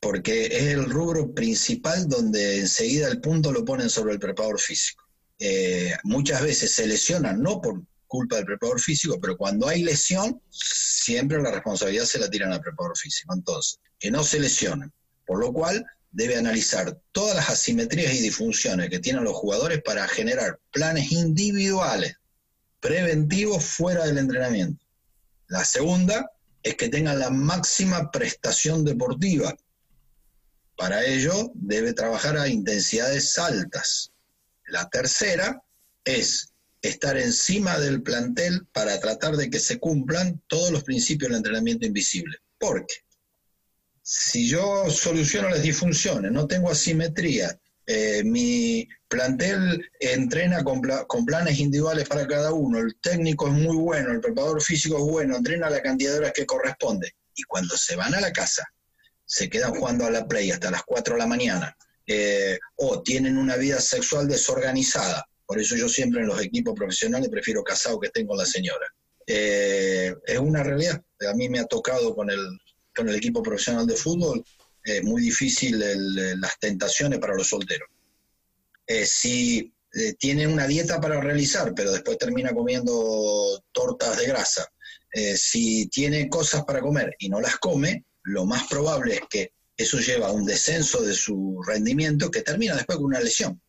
porque es el rubro principal donde enseguida el punto lo ponen sobre el preparador físico. Eh, muchas veces se lesionan no por culpa del preparador físico, pero cuando hay lesión, siempre la responsabilidad se la tiran al preparador físico. Entonces, que no se lesionen. Por lo cual, debe analizar todas las asimetrías y disfunciones que tienen los jugadores para generar planes individuales, preventivos fuera del entrenamiento. La segunda es que tengan la máxima prestación deportiva. Para ello debe trabajar a intensidades altas. La tercera es estar encima del plantel para tratar de que se cumplan todos los principios del entrenamiento invisible. ¿Por qué? Si yo soluciono las disfunciones, no tengo asimetría, eh, mi plantel entrena con, planes individuales para cada uno, el técnico es muy bueno, el preparador físico es bueno, entrena la cantidad de horas que corresponde. Y cuando se van a la casa, se quedan jugando a la play hasta las 4 de la mañana, eh, o tienen una vida sexual desorganizada, por eso yo siempre en los equipos profesionales prefiero casado que estén con la señora. Eh, es una realidad. A mí me ha tocado con con el equipo profesional de fútbol, es muy difícil las tentaciones para los solteros. Eh, si eh, tiene una dieta para realizar, pero después termina comiendo tortas de grasa, si tiene cosas para comer y no las come, lo más probable es que eso lleva a un descenso de su rendimiento que termina después con una lesión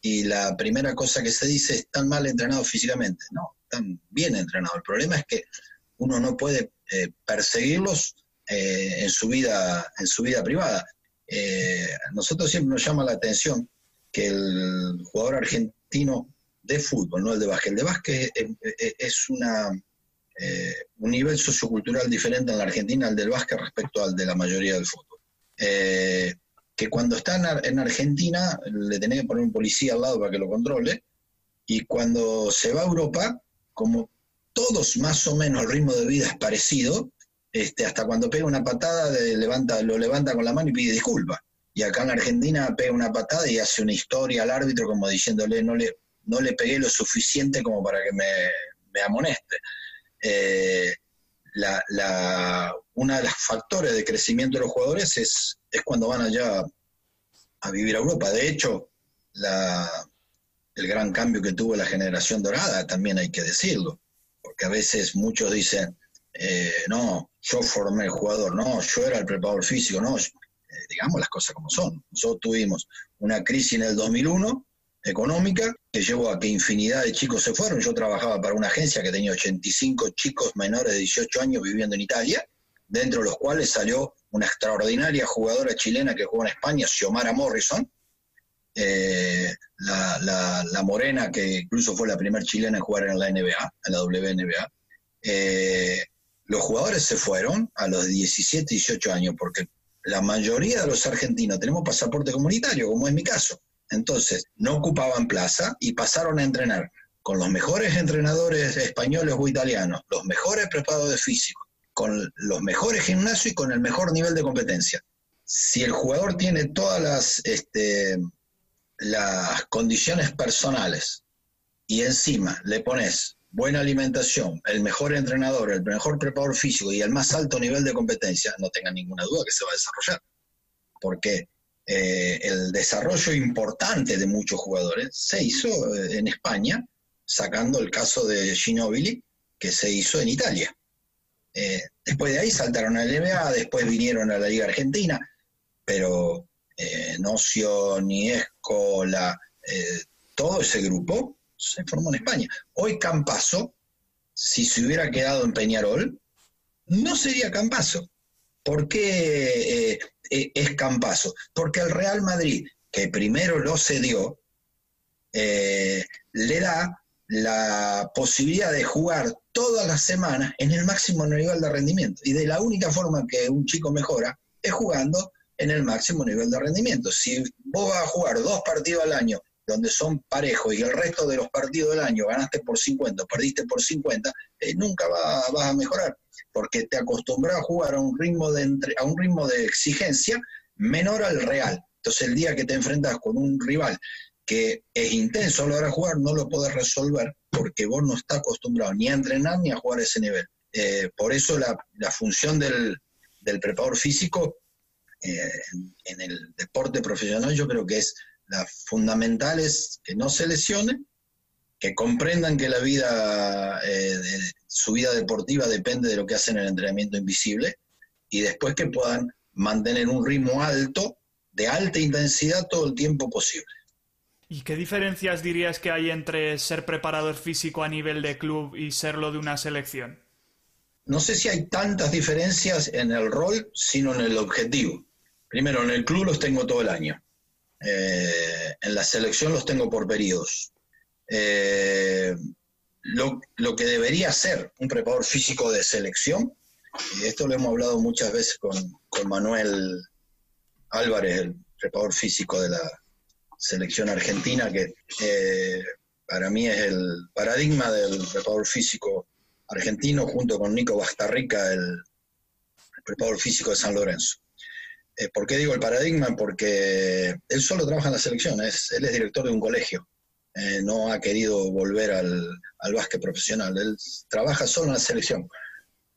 y la primera cosa que se dice es tan mal entrenado físicamente. No, tan bien entrenado. El problema es que uno no puede eh, perseguirlos eh, en, su vida, en su vida privada. Eh, nosotros siempre nos llama la atención que el jugador argentino de fútbol, no el de básquet, el de básquet es, una, un nivel sociocultural diferente en la Argentina al del básquet respecto al de la mayoría del fútbol que cuando está en, Argentina le tenés que poner un policía al lado para que lo controle, y cuando se va a Europa, como todos más o menos el ritmo de vida es parecido, este, hasta cuando pega una patada levanta, lo levanta con la mano y pide disculpas. Y acá en Argentina pega una patada y hace una historia al árbitro como diciéndole no le, no le pegué lo suficiente como para que me, amoneste. Eh, la, una de los factores de crecimiento de los jugadores es, es cuando van allá a vivir a Europa. De hecho, el gran cambio que tuvo la generación dorada, también hay que decirlo, porque a veces muchos dicen, eh, no, yo formé el jugador, no, yo era el preparador físico, no, digamos las cosas como son. Nosotros tuvimos una crisis en el 2001 económica que llevó a que infinidad de chicos se fueron. Yo trabajaba para una agencia que tenía 85 chicos menores de 18 años viviendo en Italia, dentro de los cuales salió una extraordinaria jugadora chilena que jugó en España, Xiomara Morrison, eh, la, morena que incluso fue la primera chilena en jugar en la NBA, en la WNBA. Eh, los jugadores se fueron a los 17, 18 años porque la mayoría de los argentinos tenemos pasaporte comunitario, como es mi caso. Entonces, no ocupaban plaza y pasaron a entrenar con los mejores entrenadores españoles o italianos, los mejores preparadores físicos, con los mejores gimnasios y con el mejor nivel de competencia. Si el jugador tiene todas las, este, las condiciones personales y encima le pones buena alimentación, el mejor entrenador, el mejor preparador físico y el más alto nivel de competencia, no tenga ninguna duda que se va a desarrollar. Porque eh, el desarrollo importante de muchos jugadores se hizo eh, en España, sacando el caso de Ginobili, que se hizo en Italia. Eh, después de ahí saltaron a la NBA, después vinieron a la Liga Argentina, pero Nocio, Niesco, todo ese grupo se formó en España. Hoy Campaso, si se hubiera quedado en Peñarol, no sería Campaso. ¿Por qué eh, es Campaso, porque el Real Madrid, que primero lo cedió, eh, le da la posibilidad de jugar todas las semanas en el máximo nivel de rendimiento. Y de la única forma que un chico mejora es jugando en el máximo nivel de rendimiento. Si vos vas a jugar dos partidos al año donde son parejos y el resto de los partidos del año ganaste por 50, perdiste por 50, eh, nunca vas a mejorar porque te acostumbras a jugar a un ritmo de, a un ritmo de exigencia menor al real. Entonces el día que te enfrentas con un rival que es intenso a la hora de jugar, no lo puedes resolver porque vos no estás acostumbrado ni a entrenar ni a jugar a ese nivel. Eh, por eso la, función del, preparador físico eh, en, el deporte profesional yo creo que es la fundamental es que no se lesione, que comprendan que la vida, eh, su vida deportiva depende de lo que hacen en el entrenamiento invisible y después que puedan mantener un ritmo alto, de alta intensidad todo el tiempo posible. ¿Y qué diferencias dirías que hay entre ser preparador físico a nivel de club y serlo de una selección? No sé si hay tantas diferencias en el rol, sino en el objetivo. Primero, en el club los tengo todo el año. Eh, en la selección los tengo por periodos. Eh, lo, que debería ser un preparador físico de selección, y esto lo hemos hablado muchas veces con, Manuel Álvarez, el preparador físico de la selección argentina, que eh, para mí es el paradigma del preparador físico argentino, junto con Nico Bastarrica, el, preparador físico de San Lorenzo. Eh, ¿Por qué digo el paradigma? Porque él solo trabaja en la selección, él es director de un colegio. Eh, no ha querido volver al, al básquet profesional. Él trabaja solo en la selección.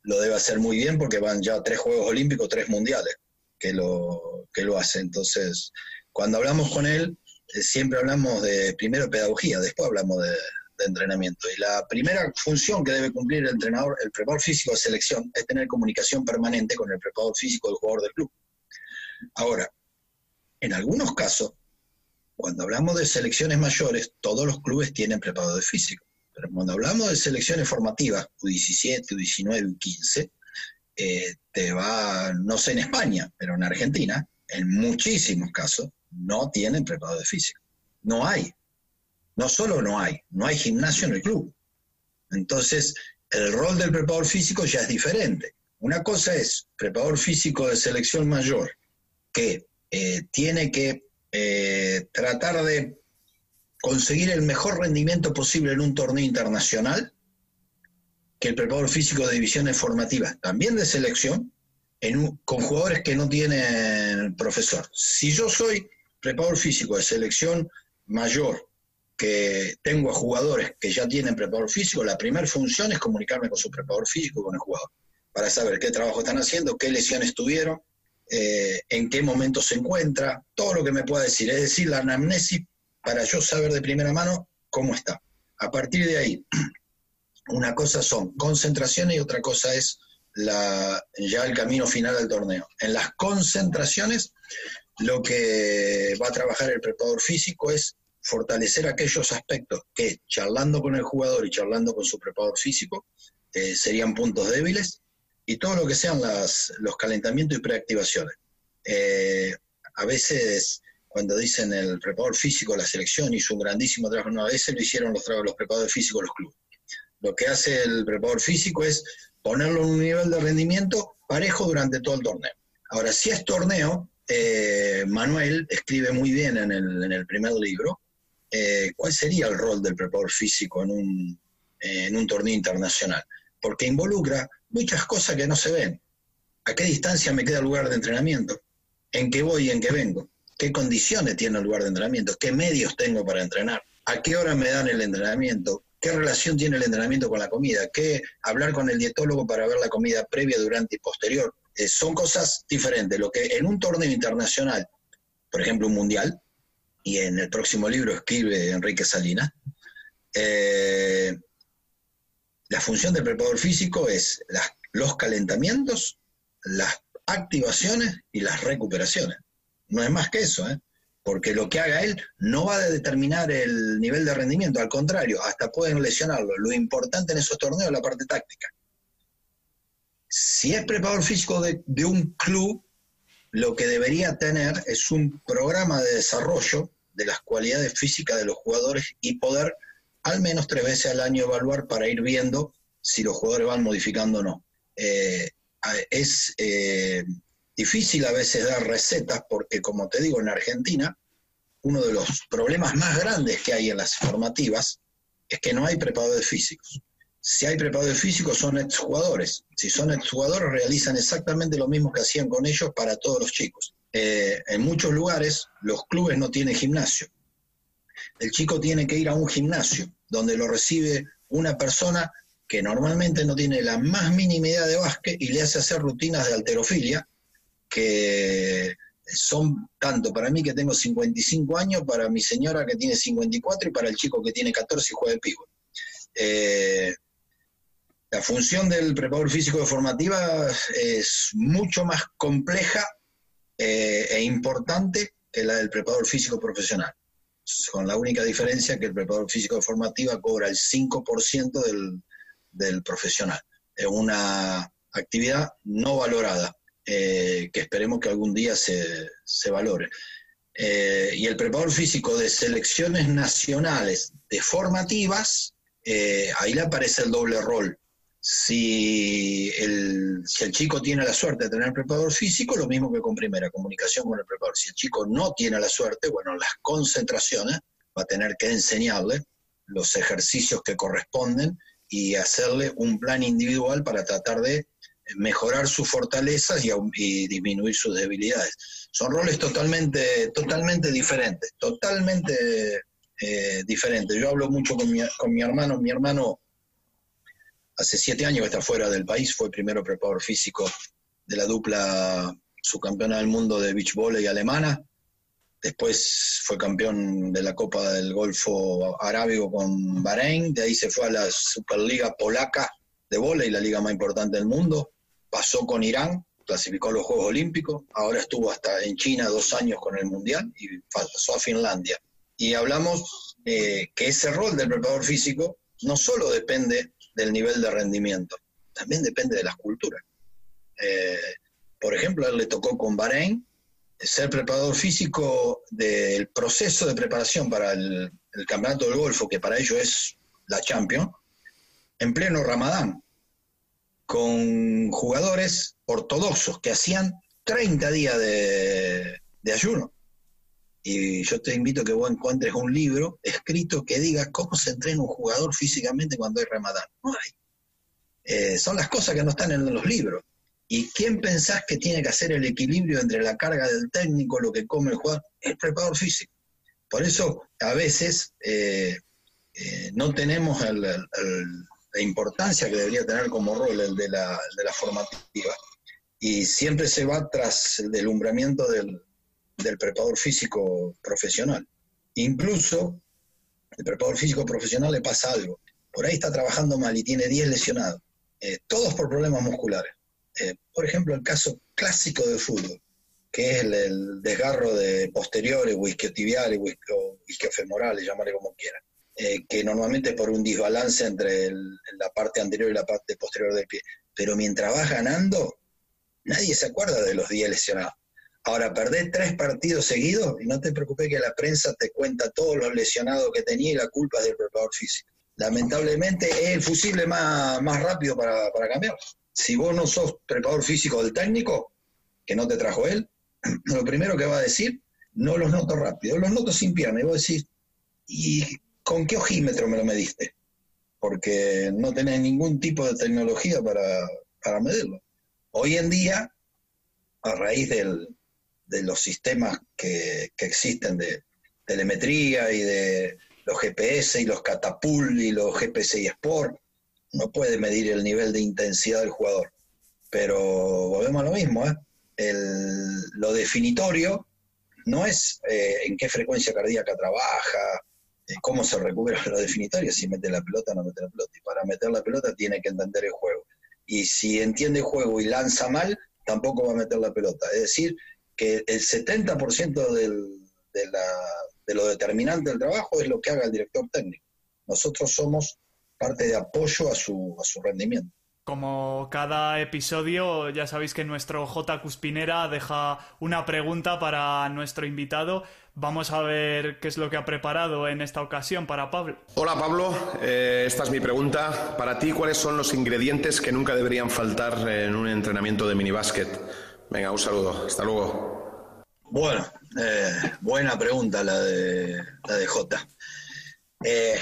Lo debe hacer muy bien porque van ya tres Juegos Olímpicos, tres Mundiales que lo, que lo hace. Entonces, cuando hablamos con él, eh, siempre hablamos de primero pedagogía, después hablamos de, entrenamiento. Y la primera función que debe cumplir el entrenador, el preparador físico de selección, es tener comunicación permanente con el preparador físico del jugador del club. Ahora, en algunos casos, cuando hablamos de selecciones mayores, todos los clubes tienen preparadores físicos. Pero cuando hablamos de selecciones formativas, U17, U19, U15, te va, no sé en España, pero en Argentina, en muchísimos casos, no tienen preparadores físicos. No hay. No solo no hay, no hay gimnasio en el club. Entonces, el rol del preparador físico ya es diferente. Una cosa es preparador físico de selección mayor, que eh, tiene que eh, tratar de conseguir el mejor rendimiento posible en un torneo internacional que el preparador físico de divisiones formativas, también de selección, con jugadores que no tienen profesor. Si yo soy preparador físico de selección mayor, que tengo a jugadores que ya tienen preparador físico, la primera función es comunicarme con su preparador físico, con el jugador, para saber qué trabajo están haciendo, qué lesiones tuvieron, eh, en qué momento se encuentra, todo lo que me pueda decir, es decir, la anamnesis para yo saber de primera mano cómo está. A partir de ahí, una cosa son concentraciones y otra cosa es ya el camino final del torneo. En las concentraciones, lo que va a trabajar el preparador físico es fortalecer aquellos aspectos que charlando con el jugador y charlando con su preparador físico eh, serían puntos débiles y todo lo que sean los calentamientos y preactivaciones. Eh, a veces cuando dicen el preparador físico, la selección hizo un grandísimo trabajo, no, a veces lo hicieron los, los preparadores físicos los clubes. Lo que hace el preparador físico es ponerlo en un nivel de rendimiento parejo durante todo el torneo. Ahora, si es torneo, eh, Manuel escribe muy bien en el, en el primer libro eh, cuál sería el rol del preparador físico en un, en un torneo internacional, porque involucra muchas cosas que no se ven. ¿A qué distancia me queda el lugar de entrenamiento? ¿En qué voy y en qué vengo? ¿Qué condiciones tiene el lugar de entrenamiento? ¿Qué medios tengo para entrenar? ¿A qué hora me dan el entrenamiento? ¿Qué relación tiene el entrenamiento con la comida? ¿Qué hablar con el dietólogo para ver la comida previa, durante y posterior? Eh, son cosas diferentes. Lo que en un torneo internacional, por ejemplo un mundial, y en el próximo libro escribe Enrique Salinas, eh, la función del preparador físico es los calentamientos, las activaciones y las recuperaciones. No es más que eso, ¿eh? porque lo que haga él no va a determinar el nivel de rendimiento, al contrario, hasta pueden lesionarlo. Lo importante en esos torneos es la parte táctica. Si es preparador físico de, de un club, lo que debería tener es un programa de desarrollo de las cualidades físicas de los jugadores y poder al menos tres veces al año evaluar para ir viendo si los jugadores van modificando o no. Eh, es eh, difícil a veces dar recetas porque, como te digo, en Argentina, uno de los problemas más grandes que hay en las formativas es que no hay preparadores físicos. Si hay preparadores físicos son exjugadores. Si son exjugadores realizan exactamente lo mismo que hacían con ellos para todos los chicos. Eh, en muchos lugares los clubes no tienen gimnasio. El chico tiene que ir a un gimnasio donde lo recibe una persona que normalmente no tiene la más mínima idea de básquet y le hace hacer rutinas de alterofilia que son tanto para mí que tengo 55 años, para mi señora que tiene 54 y para el chico que tiene 14 y juega de pivo. Eh, la función del preparador físico de formativa es mucho más compleja eh, e importante que la del preparador físico profesional, con la única diferencia que el preparador físico de formativa cobra el 5% del, del profesional. Es una actividad no valorada, eh, que esperemos que algún día se, se valore. Eh, y el preparador físico de selecciones nacionales de formativas, eh, ahí le aparece el doble rol. Si el, si el chico tiene la suerte de tener preparador físico, lo mismo que con primera, comunicación con el preparador. Si el chico no tiene la suerte, bueno, las concentraciones va a tener que enseñarle los ejercicios que corresponden y hacerle un plan individual para tratar de mejorar sus fortalezas y, disminuir sus debilidades. Son roles totalmente, totalmente diferentes, totalmente eh, diferentes. Yo hablo mucho con mi, con mi hermano, mi hermano hace siete años que está fuera del país, fue primero preparador físico de la dupla subcampeona del mundo de beach volley alemana, Después fue campeón de la Copa del Golfo Arábigo con Bahrein. De ahí se fue a la Superliga Polaca de y la liga más importante del mundo. Pasó con Irán, clasificó a los Juegos Olímpicos. Ahora estuvo hasta en China dos años con el Mundial y pasó a Finlandia. Y hablamos eh, que ese rol del preparador físico no solo depende del nivel de rendimiento, también depende de las culturas. Eh, por ejemplo, él le tocó con Bahrein ser preparador físico del proceso de preparación para el, campeonato del Golfo, que para ellos es la Champions, en pleno Ramadán, con jugadores ortodoxos que hacían 30 días de, ayuno. Y yo te invito a que vos encuentres un libro escrito que diga cómo se entrena un jugador físicamente cuando hay Ramadán. No hay. Eh, son las cosas que no están en los libros. ¿Y quién pensás que tiene que hacer el equilibrio entre la carga del técnico, lo que come el jugador? El preparador físico. Por eso a veces eh, eh, no tenemos la importancia que debería tener como rol el de la, formativa. Y siempre se va tras el delumbramiento del, preparador físico profesional. Incluso el preparador físico profesional le pasa algo. Por ahí está trabajando mal y tiene 10 lesionados. Eh, todos por problemas musculares Eh, por ejemplo, el caso clásico del fútbol, que es el, desgarro de posteriores, isquiotibiales, o isquiofemorales, llámale como quieran, eh, que normalmente es por un desbalance entre la parte anterior y la parte posterior del pie. Pero mientras vas ganando, nadie se acuerda de los días lesionados. Ahora, perdés tres partidos seguidos y no te preocupes que la prensa te cuenta todos los lesionados que tenía y la culpa es del preparador físico. Lamentablemente es el fusible más, más rápido para, para cambiar. Si vos no sos preparador físico del técnico, que no te trajo él, lo primero que va a decir, no los noto rápido, los noto sin pierna. Y vos decís, ¿y con qué ojímetro me lo mediste? Porque no tenés ningún tipo de tecnología para, para medirlo. Hoy en día, a raíz del, de los sistemas que, existen de telemetría y de los GPS y los catapult y los GPS y Sport, no puede medir el nivel de intensidad del jugador. Pero volvemos a lo mismo, ¿eh? lo definitorio no es eh, en qué frecuencia cardíaca trabaja, eh, cómo se recupera lo definitorio, si mete la pelota o no mete la pelota. Y para meter la pelota tiene que entender el juego. Y si entiende el juego y lanza mal, tampoco va a meter la pelota. Es decir, que el 70% del, de, la, de lo determinante del trabajo es lo que haga el director técnico. Nosotros somos parte de apoyo a su, a su rendimiento. Como cada episodio, ya sabéis que nuestro J. Cuspinera deja una pregunta para nuestro invitado. Vamos a ver qué es lo que ha preparado en esta ocasión para Pablo. Hola Pablo, eh, esta es mi pregunta. Para ti, ¿cuáles son los ingredientes que nunca deberían faltar en un entrenamiento de minibásquet? Venga, un saludo. Hasta luego. Bueno, eh, buena pregunta la de, la de Jota. Eh,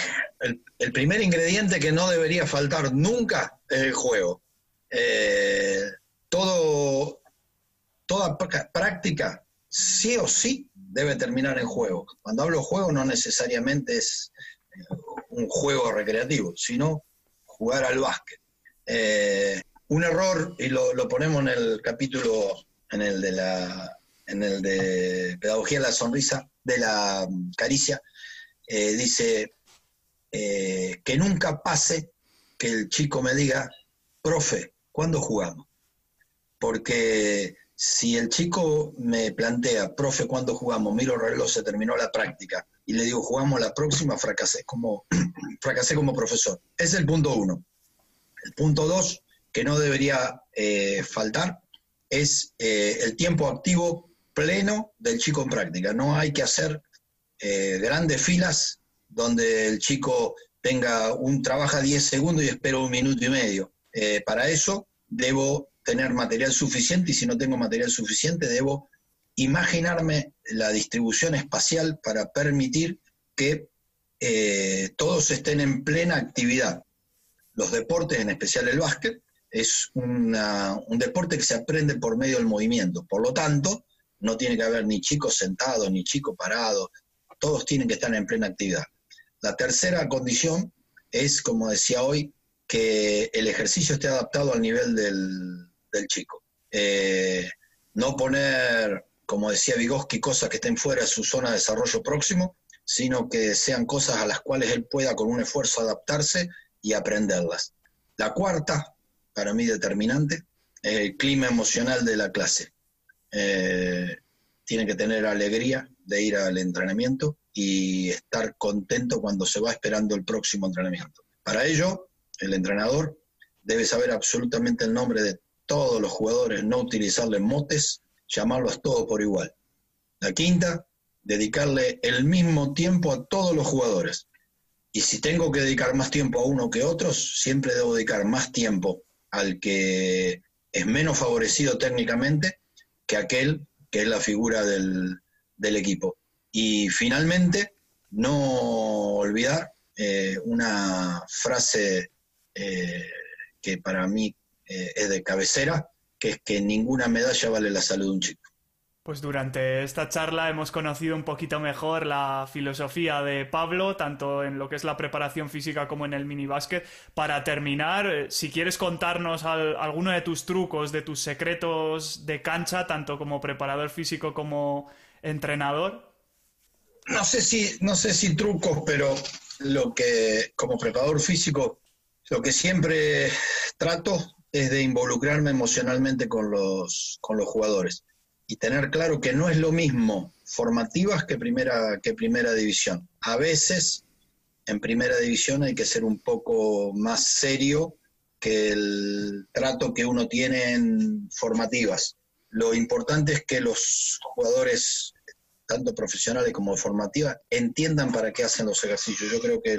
el, primer ingrediente que no debería faltar nunca es el juego. Eh, todo, toda práctica, sí o sí, debe terminar en juego. Cuando hablo juego no necesariamente es un juego recreativo, sino jugar al básquet un error, y lo, ponemos en el capítulo, en el de la en el de Pedagogía de la Sonrisa, de la caricia, eh, dice eh, que nunca pase que el chico me diga, profe, ¿cuándo jugamos? Porque si el chico me plantea, profe, ¿cuándo jugamos? Miro el reloj, se terminó la práctica, y le digo, jugamos la próxima, fracasé como, fracasé como profesor. Es el punto uno. El punto dos, que no debería eh, faltar es eh, el tiempo activo pleno del chico en práctica. No hay que hacer eh, grandes filas donde el chico tenga un trabaja 10 segundos y espera un minuto y medio. para eso debo tener material suficiente y si no tengo material suficiente debo imaginarme la distribución espacial para permitir que todos estén en plena actividad. Los deportes, en especial el básquet, es un deporte que se aprende por medio del movimiento. Por lo tanto, no tiene que haber ni chicos sentados, ni chicos parados, todos tienen que estar en plena actividad. La tercera condición es, como decía hoy, que el ejercicio esté adaptado al nivel del, chico. Eh, no poner, como decía Vygotsky, cosas que estén fuera de su zona de desarrollo próximo, sino que sean cosas a las cuales él pueda con un esfuerzo adaptarse y aprenderlas. La cuarta para mí determinante, el clima emocional de la clase. Eh, tiene que tener alegría de ir al entrenamiento y estar contento cuando se va esperando el próximo entrenamiento. Para ello, el entrenador debe saber absolutamente el nombre de todos los jugadores, no utilizarle motes, llamarlos todos por igual. La quinta, dedicarle el mismo tiempo a todos los jugadores. Y si tengo que dedicar más tiempo a uno que a otros, siempre debo dedicar más tiempo al que es menos favorecido técnicamente que aquel que es la figura del, equipo. Y finalmente, no olvidar eh, una frase eh, que para mí eh, es de cabecera, que es que ninguna medalla vale la salud de un chico. Pues durante esta charla hemos conocido un poquito mejor la filosofía de Pablo, tanto en lo que es la preparación física como en el minibásquet. Para terminar, eh, si quieres contarnos alguno de tus trucos, de tus secretos de cancha, tanto como preparador físico como entrenador. No sé si, no sé si trucos, pero lo que como preparador físico, lo que siempre trato es de involucrarme emocionalmente con los, con los jugadores y tener claro que no es lo mismo formativas que primera, que primera división. A veces en primera división hay que ser un poco más serio que el trato que uno tiene en formativas. Lo importante es que los jugadores, tanto profesionales como formativas, entiendan para qué hacen los ejercicios. Yo creo que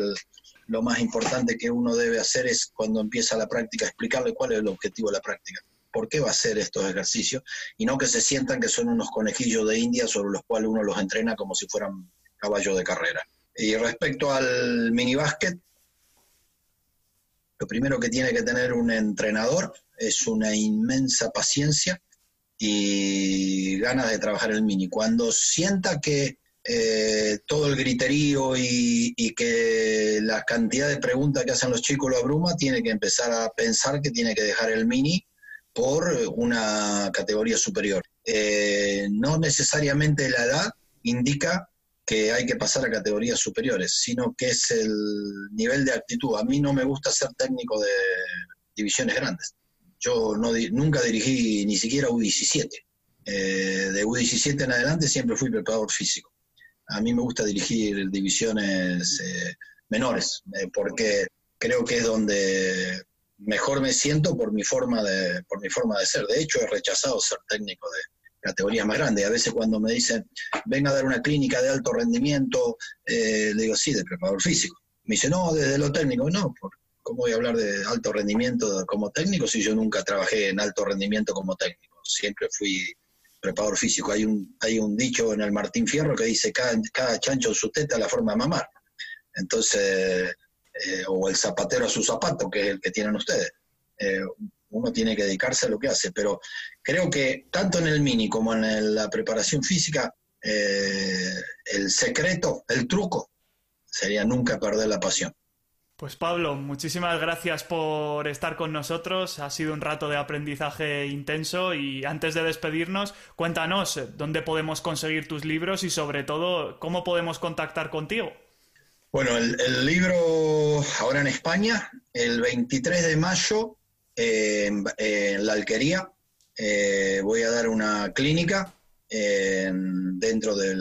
lo más importante que uno debe hacer es cuando empieza la práctica explicarle cuál es el objetivo de la práctica, por qué va a hacer estos ejercicios y no que se sientan que son unos conejillos de India sobre los cuales uno los entrena como si fueran caballos de carrera. Y respecto al minibásquet, lo primero que tiene que tener un entrenador es una inmensa paciencia y ganas de trabajar el mini. Cuando sienta que eh, todo el griterío y, que la cantidad de preguntas que hacen los chicos lo abruma, tiene que empezar a pensar que tiene que dejar el mini por una categoría superior. Eh, no necesariamente la edad indica que hay que pasar a categorías superiores, sino que es el nivel de actitud. A mí no me gusta ser técnico de divisiones grandes. Yo no, nunca dirigí ni siquiera U17. Eh, de U17 en adelante siempre fui preparador físico. A mí me gusta dirigir divisiones eh, menores, eh, porque creo que es donde mejor me siento por mi forma de por mi forma de ser. De hecho, he rechazado ser técnico de categorías más grandes. A veces cuando me dicen, venga a dar una clínica de alto rendimiento, le digo, sí, de preparador físico. Me dice, no, desde lo técnico, no, ¿Cómo voy a hablar de alto rendimiento como técnico si yo nunca trabajé en alto rendimiento como técnico? Siempre fui preparador físico. Hay un, hay un dicho en el Martín Fierro que dice, cada, cada chancho en su teta la forma de mamar. Entonces, eh, o el zapatero a su zapato, que es el que tienen ustedes. Eh, uno tiene que dedicarse a lo que hace, pero creo que tanto en el mini como en la preparación física, eh, el secreto, el truco, sería nunca perder la pasión. Pues Pablo, muchísimas gracias por estar con nosotros. Ha sido un rato de aprendizaje intenso y antes de despedirnos, cuéntanos dónde podemos conseguir tus libros y sobre todo cómo podemos contactar contigo. Bueno, el, libro ahora en España, el 23 de mayo, en la alquería, eh, voy a dar una clínica dentro de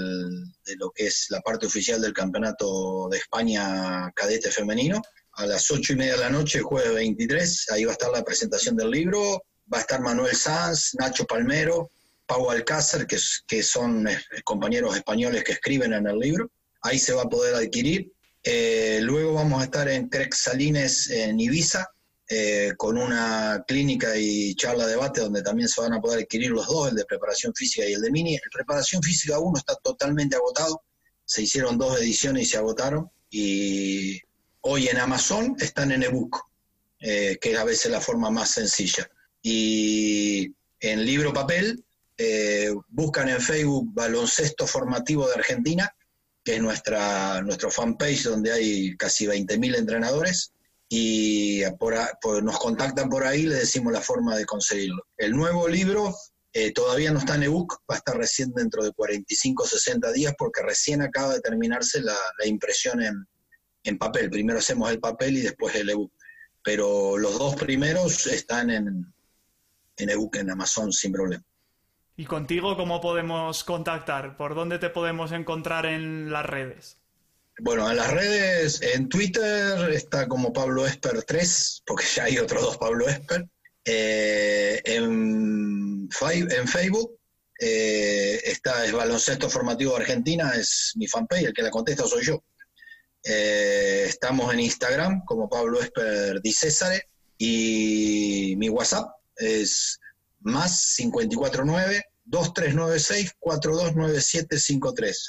lo que es la parte oficial del Campeonato de España Cadete Femenino. A las ocho y media de la noche, jueves 23, ahí va a estar la presentación del libro. Va a estar Manuel Sanz, Nacho Palmero, Pau Alcácer, que, que son compañeros españoles que escriben en el libro. Ahí se va a poder adquirir. Eh, luego vamos a estar en Crex Salines, en Ibiza, eh, con una clínica y charla debate donde también se van a poder adquirir los dos, el de preparación física y el de mini. El preparación física 1 está totalmente agotado, se hicieron dos ediciones y se agotaron y hoy en Amazon están en ebook, eh, que es a veces la forma más sencilla. Y en libro papel eh, buscan en Facebook Baloncesto Formativo de Argentina, es nuestra, nuestro fanpage donde hay casi 20.000 entrenadores y nos contactan por ahí, le decimos la forma de conseguirlo. El nuevo libro eh, todavía no está en ebook, va a estar recién dentro de 45 o 60 días porque recién acaba de terminarse la, impresión en, papel. Primero hacemos el papel y después el ebook. Pero los dos primeros están en, en ebook en Amazon sin problema. ¿Y contigo cómo podemos contactar? ¿Por dónde te podemos encontrar en las redes? Bueno, en las redes, en Twitter está como Pablo Esper 3, porque ya hay otros dos Pablo Esper. Eh, en, Facebook eh, está es Baloncesto Formativo Argentina, es mi fanpage, el que la contesta soy yo. Eh, estamos en Instagram como Pablo Esper Di y mi WhatsApp es más 549 2396 429753.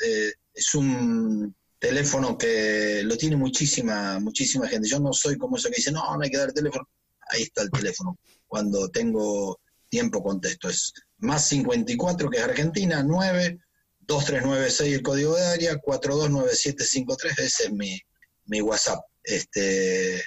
es un teléfono que lo tiene muchísima, muchísima gente. Yo no soy como eso que dice, no, no hay que dar teléfono. Ahí está el teléfono. Cuando tengo tiempo contesto. Es más 54, que es Argentina, 9, 2396 el código de área, 429753, ese es mi, mi WhatsApp. Este,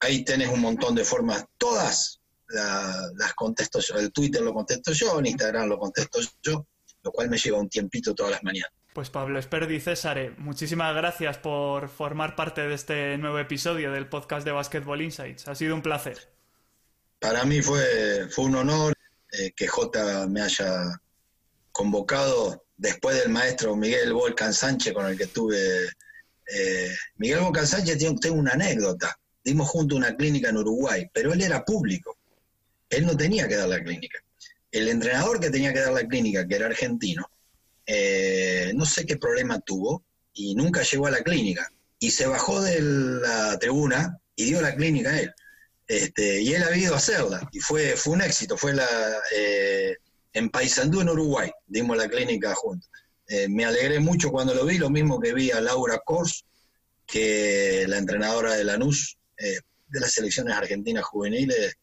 ahí tenés un montón de formas, todas las contesto yo. El Twitter lo contesto yo, en Instagram lo contesto yo, lo cual me lleva un tiempito todas las mañanas. Pues Pablo Esperdi César, muchísimas gracias por formar parte de este nuevo episodio del podcast de Basketball Insights. Ha sido un placer. para mí fue, fue un honor eh, que J me haya convocado después del maestro Miguel Volcan Sánchez con el que tuve. Eh, Miguel Volcan Sánchez tiene, tengo una anécdota. Dimos junto una clínica en Uruguay, pero él era público. Él no tenía que dar la clínica. El entrenador que tenía que dar la clínica, que era argentino, eh, no sé qué problema tuvo y nunca llegó a la clínica. Y se bajó de la tribuna y dio la clínica a él. Este, y él ha ido a hacerla y fue, fue un éxito. Fue la, eh, en Paysandú, en Uruguay, dimos la clínica juntos. Eh, me alegré mucho cuando lo vi, lo mismo que vi a Laura Kors, que la entrenadora de Lanús, de las selecciones argentinas juveniles,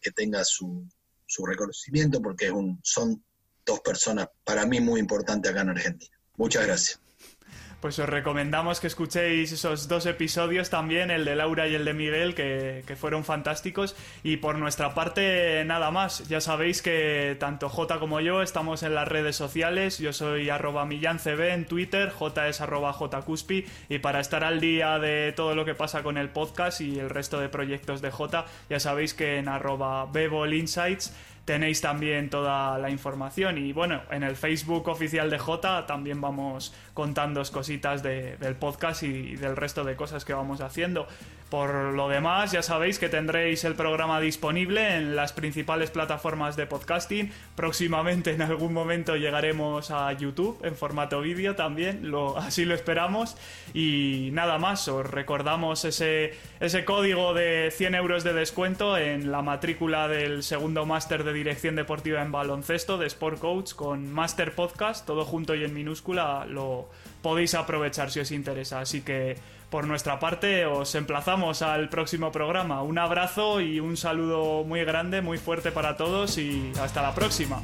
que tenga su, su reconocimiento, porque es un, son dos personas para mí muy importantes acá en Argentina. Muchas gracias pues os recomendamos que escuchéis esos dos episodios también, el de Laura y el de Miguel, que, fueron fantásticos. Y por nuestra parte, nada más. Ya sabéis que tanto J como yo estamos en las redes sociales. Yo soy arroba millancb en Twitter, J es arroba jcuspi. Y para estar al día de todo lo que pasa con el podcast y el resto de proyectos de J, ya sabéis que en arroba Insights tenéis también toda la información. Y bueno, en el Facebook oficial de J también vamos contando cositas del podcast y del resto de cosas que vamos haciendo. Por lo demás, ya sabéis que tendréis el programa disponible en las principales plataformas de podcasting. Próximamente, en algún momento, llegaremos a YouTube en formato vídeo también, lo, así lo esperamos. Y nada más, os recordamos ese, ese código de 100 euros de descuento en la matrícula del segundo máster de dirección deportiva en baloncesto de Sport Coach con Master Podcast, todo junto y en minúscula, lo podéis aprovechar si os interesa. Así que por nuestra parte os emplazamos al próximo programa. Un abrazo y un saludo muy grande, muy fuerte para todos y hasta la próxima.